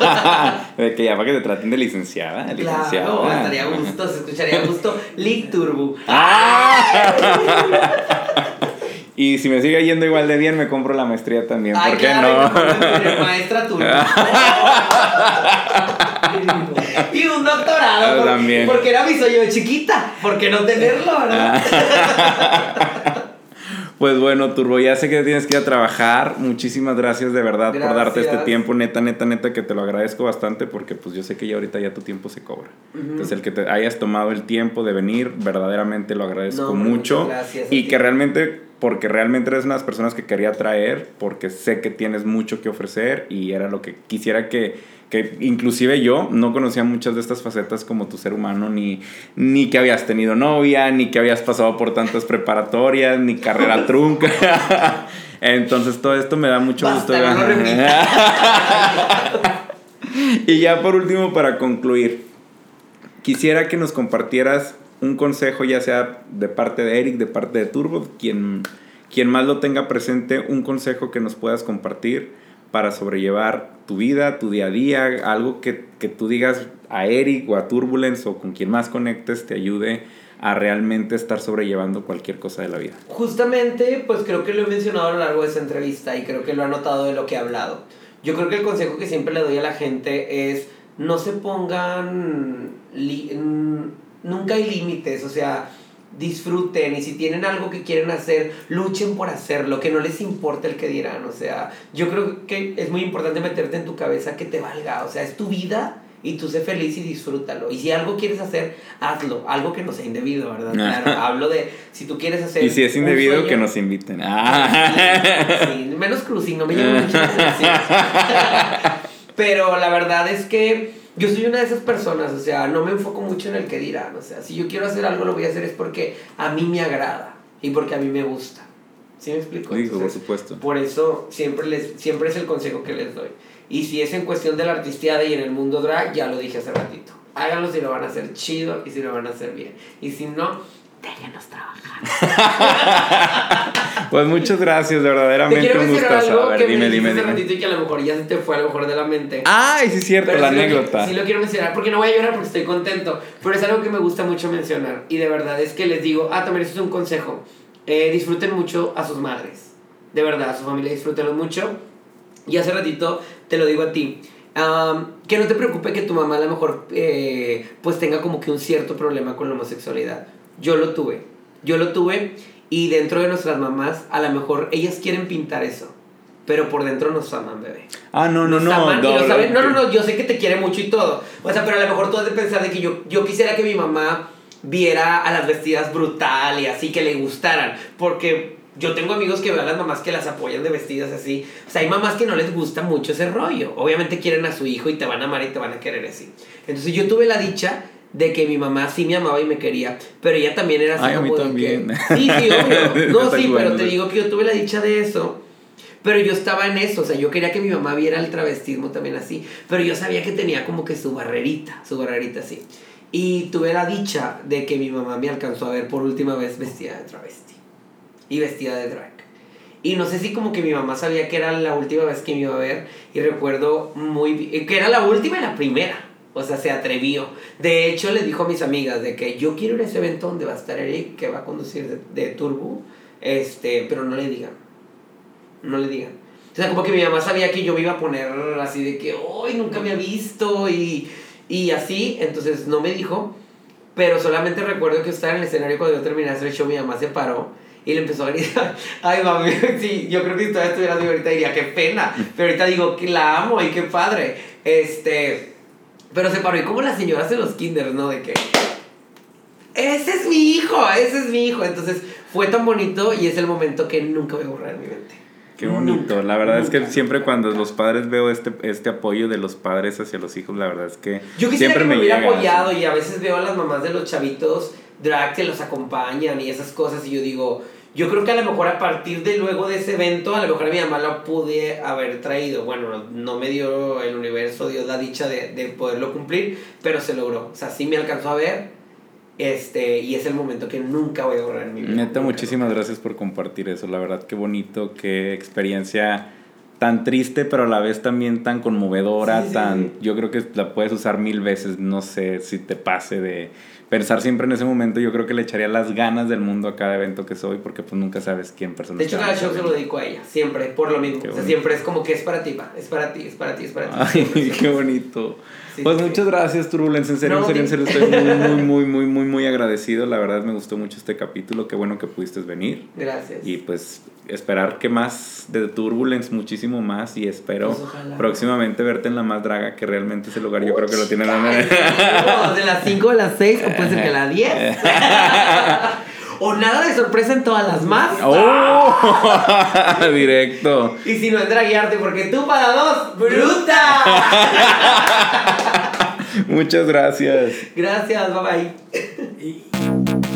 [LAUGHS] de que ya para que te traten de licenciada. Claro, licenciada. estaría a gusto, se escucharía a gusto. Lick Turbo. [LAUGHS] Y si me sigue yendo igual de bien, me compro la maestría también. Ay, ¿Por qué claro, no? maestra Turbo. [LAUGHS] y un doctorado. Ah, por-. Porque era mi sueño de chiquita. ¿Por qué no tenerlo, verdad? Pues bueno, Turbo, ya sé que tienes que ir a trabajar. Muchísimas gracias de verdad por darte este tiempo. Neta, neta, neta, que te lo agradezco bastante porque pues yo sé que ya ahorita ya tu tiempo se cobra. Entonces el que te hayas tomado el tiempo de venir, verdaderamente lo agradezco No, mucho. gracias y que realmente, porque realmente eres una de las personas que quería traer, porque sé que tienes mucho que ofrecer y era lo que quisiera que que inclusive yo no conocía muchas de estas facetas como tu ser humano, ni, ni que habías tenido novia, ni que habías pasado por tantas preparatorias, ni carrera [LAUGHS] trunca. Entonces todo esto me da mucho Basta, gusto. no [LAUGHS] y ya por último, para concluir, quisiera que nos compartieras un consejo, ya sea de parte de Eric, de parte de Turbo, quien, quien más lo tenga presente, un consejo que nos puedas compartir para sobrellevar tu vida, tu día a día, algo que, que tú digas a Eric o a Turbulence o con quien más conectes te ayude a realmente estar sobrellevando cualquier cosa de la vida. Justamente, pues creo que lo he mencionado a lo largo de esta entrevista y creo que lo ha notado de lo que he hablado. Yo creo que el consejo que siempre le doy a la gente es no se pongan... nunca hay límites, o sea, disfruten y si tienen algo que quieren hacer, luchen por hacerlo, que no les importe el que dirán, o sea, yo creo que es muy importante meterte en tu cabeza que te valga, o sea, es tu vida y tú sé feliz y disfrútalo. Y si algo quieres hacer, hazlo, algo que no sea indebido, ¿verdad? Claro, hablo de si tú quieres hacer Y si es indebido, sueño- que nos inviten. Ah. Sí, sí, menos cruising, no me llama mucho. [LAUGHS] [LAUGHS] Pero la verdad es que yo soy una de esas personas, o sea, no me enfoco mucho en el que dirán, o sea, si yo quiero hacer algo lo voy a hacer es porque a mí me agrada y porque a mí me gusta. ¿Sí me explico? Digo, por supuesto. por eso siempre, les, siempre es el consejo que les doy. Y si es en cuestión de la artisteada y en el mundo drag, ya lo dije hace ratito. Háganlo si lo van a hacer chido y si lo van a hacer bien. Y si no, déjenos trabajar. [LAUGHS] Pues muchas gracias, Te verdaderamente quiero un mencionar gustazo. A algo ver, que dime, me dime, dijiste hace dime. ratito y que a lo mejor ya se te fue a lo mejor de la mente. Ay, sí es cierto, Pero la sí lo anécdota. sí lo quiero mencionar porque no voy a llorar porque estoy contento. Pero es algo que me gusta mucho mencionar. Y de verdad es que les digo, ah, también eso es un consejo. Eh, disfruten mucho a sus madres. De verdad, a su familia disfrútenlo mucho. Y hace ratito te lo digo a ti. que no te preocupe que tu mamá a lo mejor eh, pues tenga como que un cierto problema con la homosexualidad. Yo lo tuve. Yo lo tuve y dentro de nuestras mamás a lo mejor ellas quieren pintar eso. Pero por dentro nos aman, bebé. Ah, no, no, Nos no. aman y lo no, saben. No, no, no, yo sé que te quiere mucho y todo. O sea, pero a lo mejor tú has de pensar de que yo, yo quisiera que mi mamá viera a las vestidas brutal y así que le gustaran. Porque yo tengo amigos que ven a las mamás que las apoyan de vestidas así. O sea, hay mamás que no les gusta mucho ese rollo. Obviamente quieren a su hijo y te van a amar y te van a querer así. Entonces yo tuve la dicha de que mi mamá sí me amaba y me quería, pero ella también era así Ay, a mí como también. que- [LAUGHS] Sí, sí, obvio. No, sí, pero te digo que yo tuve la dicha de eso. Pero yo estaba en eso, o sea, yo quería que mi mamá viera el travestismo también así. Pero yo sabía que tenía como que su barrerita, su barrerita así. Y tuve la dicha de que mi mamá me alcanzó a ver por última vez vestida de travesti. Y vestida de drag. Y no sé si como que mi mamá sabía que era la última vez que me iba a ver. Y recuerdo muy bi- que era la última y la primera. O sea, se atrevió. De hecho, le dijo a mis amigas de que yo quiero ir a ese evento donde va a estar Eric, que va a conducir de, de Turbo. Este, pero no le digan. No le digan. O sea, como que mi mamá sabía que yo me iba a poner así de que, hoy nunca me ha visto y, y así. Entonces no me dijo. Pero solamente recuerdo que estaba en el escenario cuando yo terminé el show, mi mamá se paró y le empezó a gritar. [LAUGHS] Ay, mami, [LAUGHS] sí, yo creo que si todavía estuviera así ahorita diría, qué pena. Pero ahorita digo que la amo y qué padre. Este, pero se paró y como las señoras en los kinders, ¿no? De que, ese es mi hijo, ese es mi hijo. Entonces fue tan bonito y es el momento que nunca voy a borrar en mi mente. Qué bonito. Nunca, la verdad es que nunca. siempre cuando los padres veo este, este apoyo de los padres hacia los hijos, la verdad es que Yo quisiera siempre que me hubiera llega, apoyado sí. y a veces veo a las mamás de los chavitos drag que los acompañan y esas cosas y yo digo, yo creo que a lo mejor a partir de luego de ese evento, a lo mejor a mi mamá la pude haber traído. Bueno, no, no me dio el universo, Dios la dicha de, de poderlo cumplir, pero se logró. O sea, sí me alcanzó a ver este y es el momento que nunca voy a borrar en mi vida. Neta, muchísimas gracias por compartir eso. La verdad, qué bonito, qué experiencia tan triste, pero a la vez también tan conmovedora, Sí, sí, tan... sí. Yo creo que la puedes usar mil veces, no sé si te pase de pensar siempre en ese momento. Yo creo que le echaría las ganas del mundo a cada evento que soy, porque pues nunca sabes quién persona De hecho, cada show se lo dedico a ella, siempre, por lo mismo. Qué o sea, bonito. siempre es como que es para ti, pa, es para ti, es para ti, es para ti. Ay, siempre, qué bonito. Sí, pues sí, muchas gracias, Turbulence. En serio, No, en serio, en serio, estoy muy, muy, [LAUGHS] muy, muy, muy, muy agradecido. La verdad me gustó mucho este capítulo. Qué bueno que pudiste venir. Gracias. Y pues esperar que más de Turbulence, muchísimo más. Y espero Pues, ojalá. próximamente verte en la más draga, que realmente ese lugar yo creo que lo tiene la de las 5 a las 6, o puede ser que a las 10. o nada de sorpresa en todas las más. ¡Oh! [LAUGHS] Directo. Y si no es draguearte, porque tú para dos, bruta. [LAUGHS] Muchas gracias. Gracias, bye bye.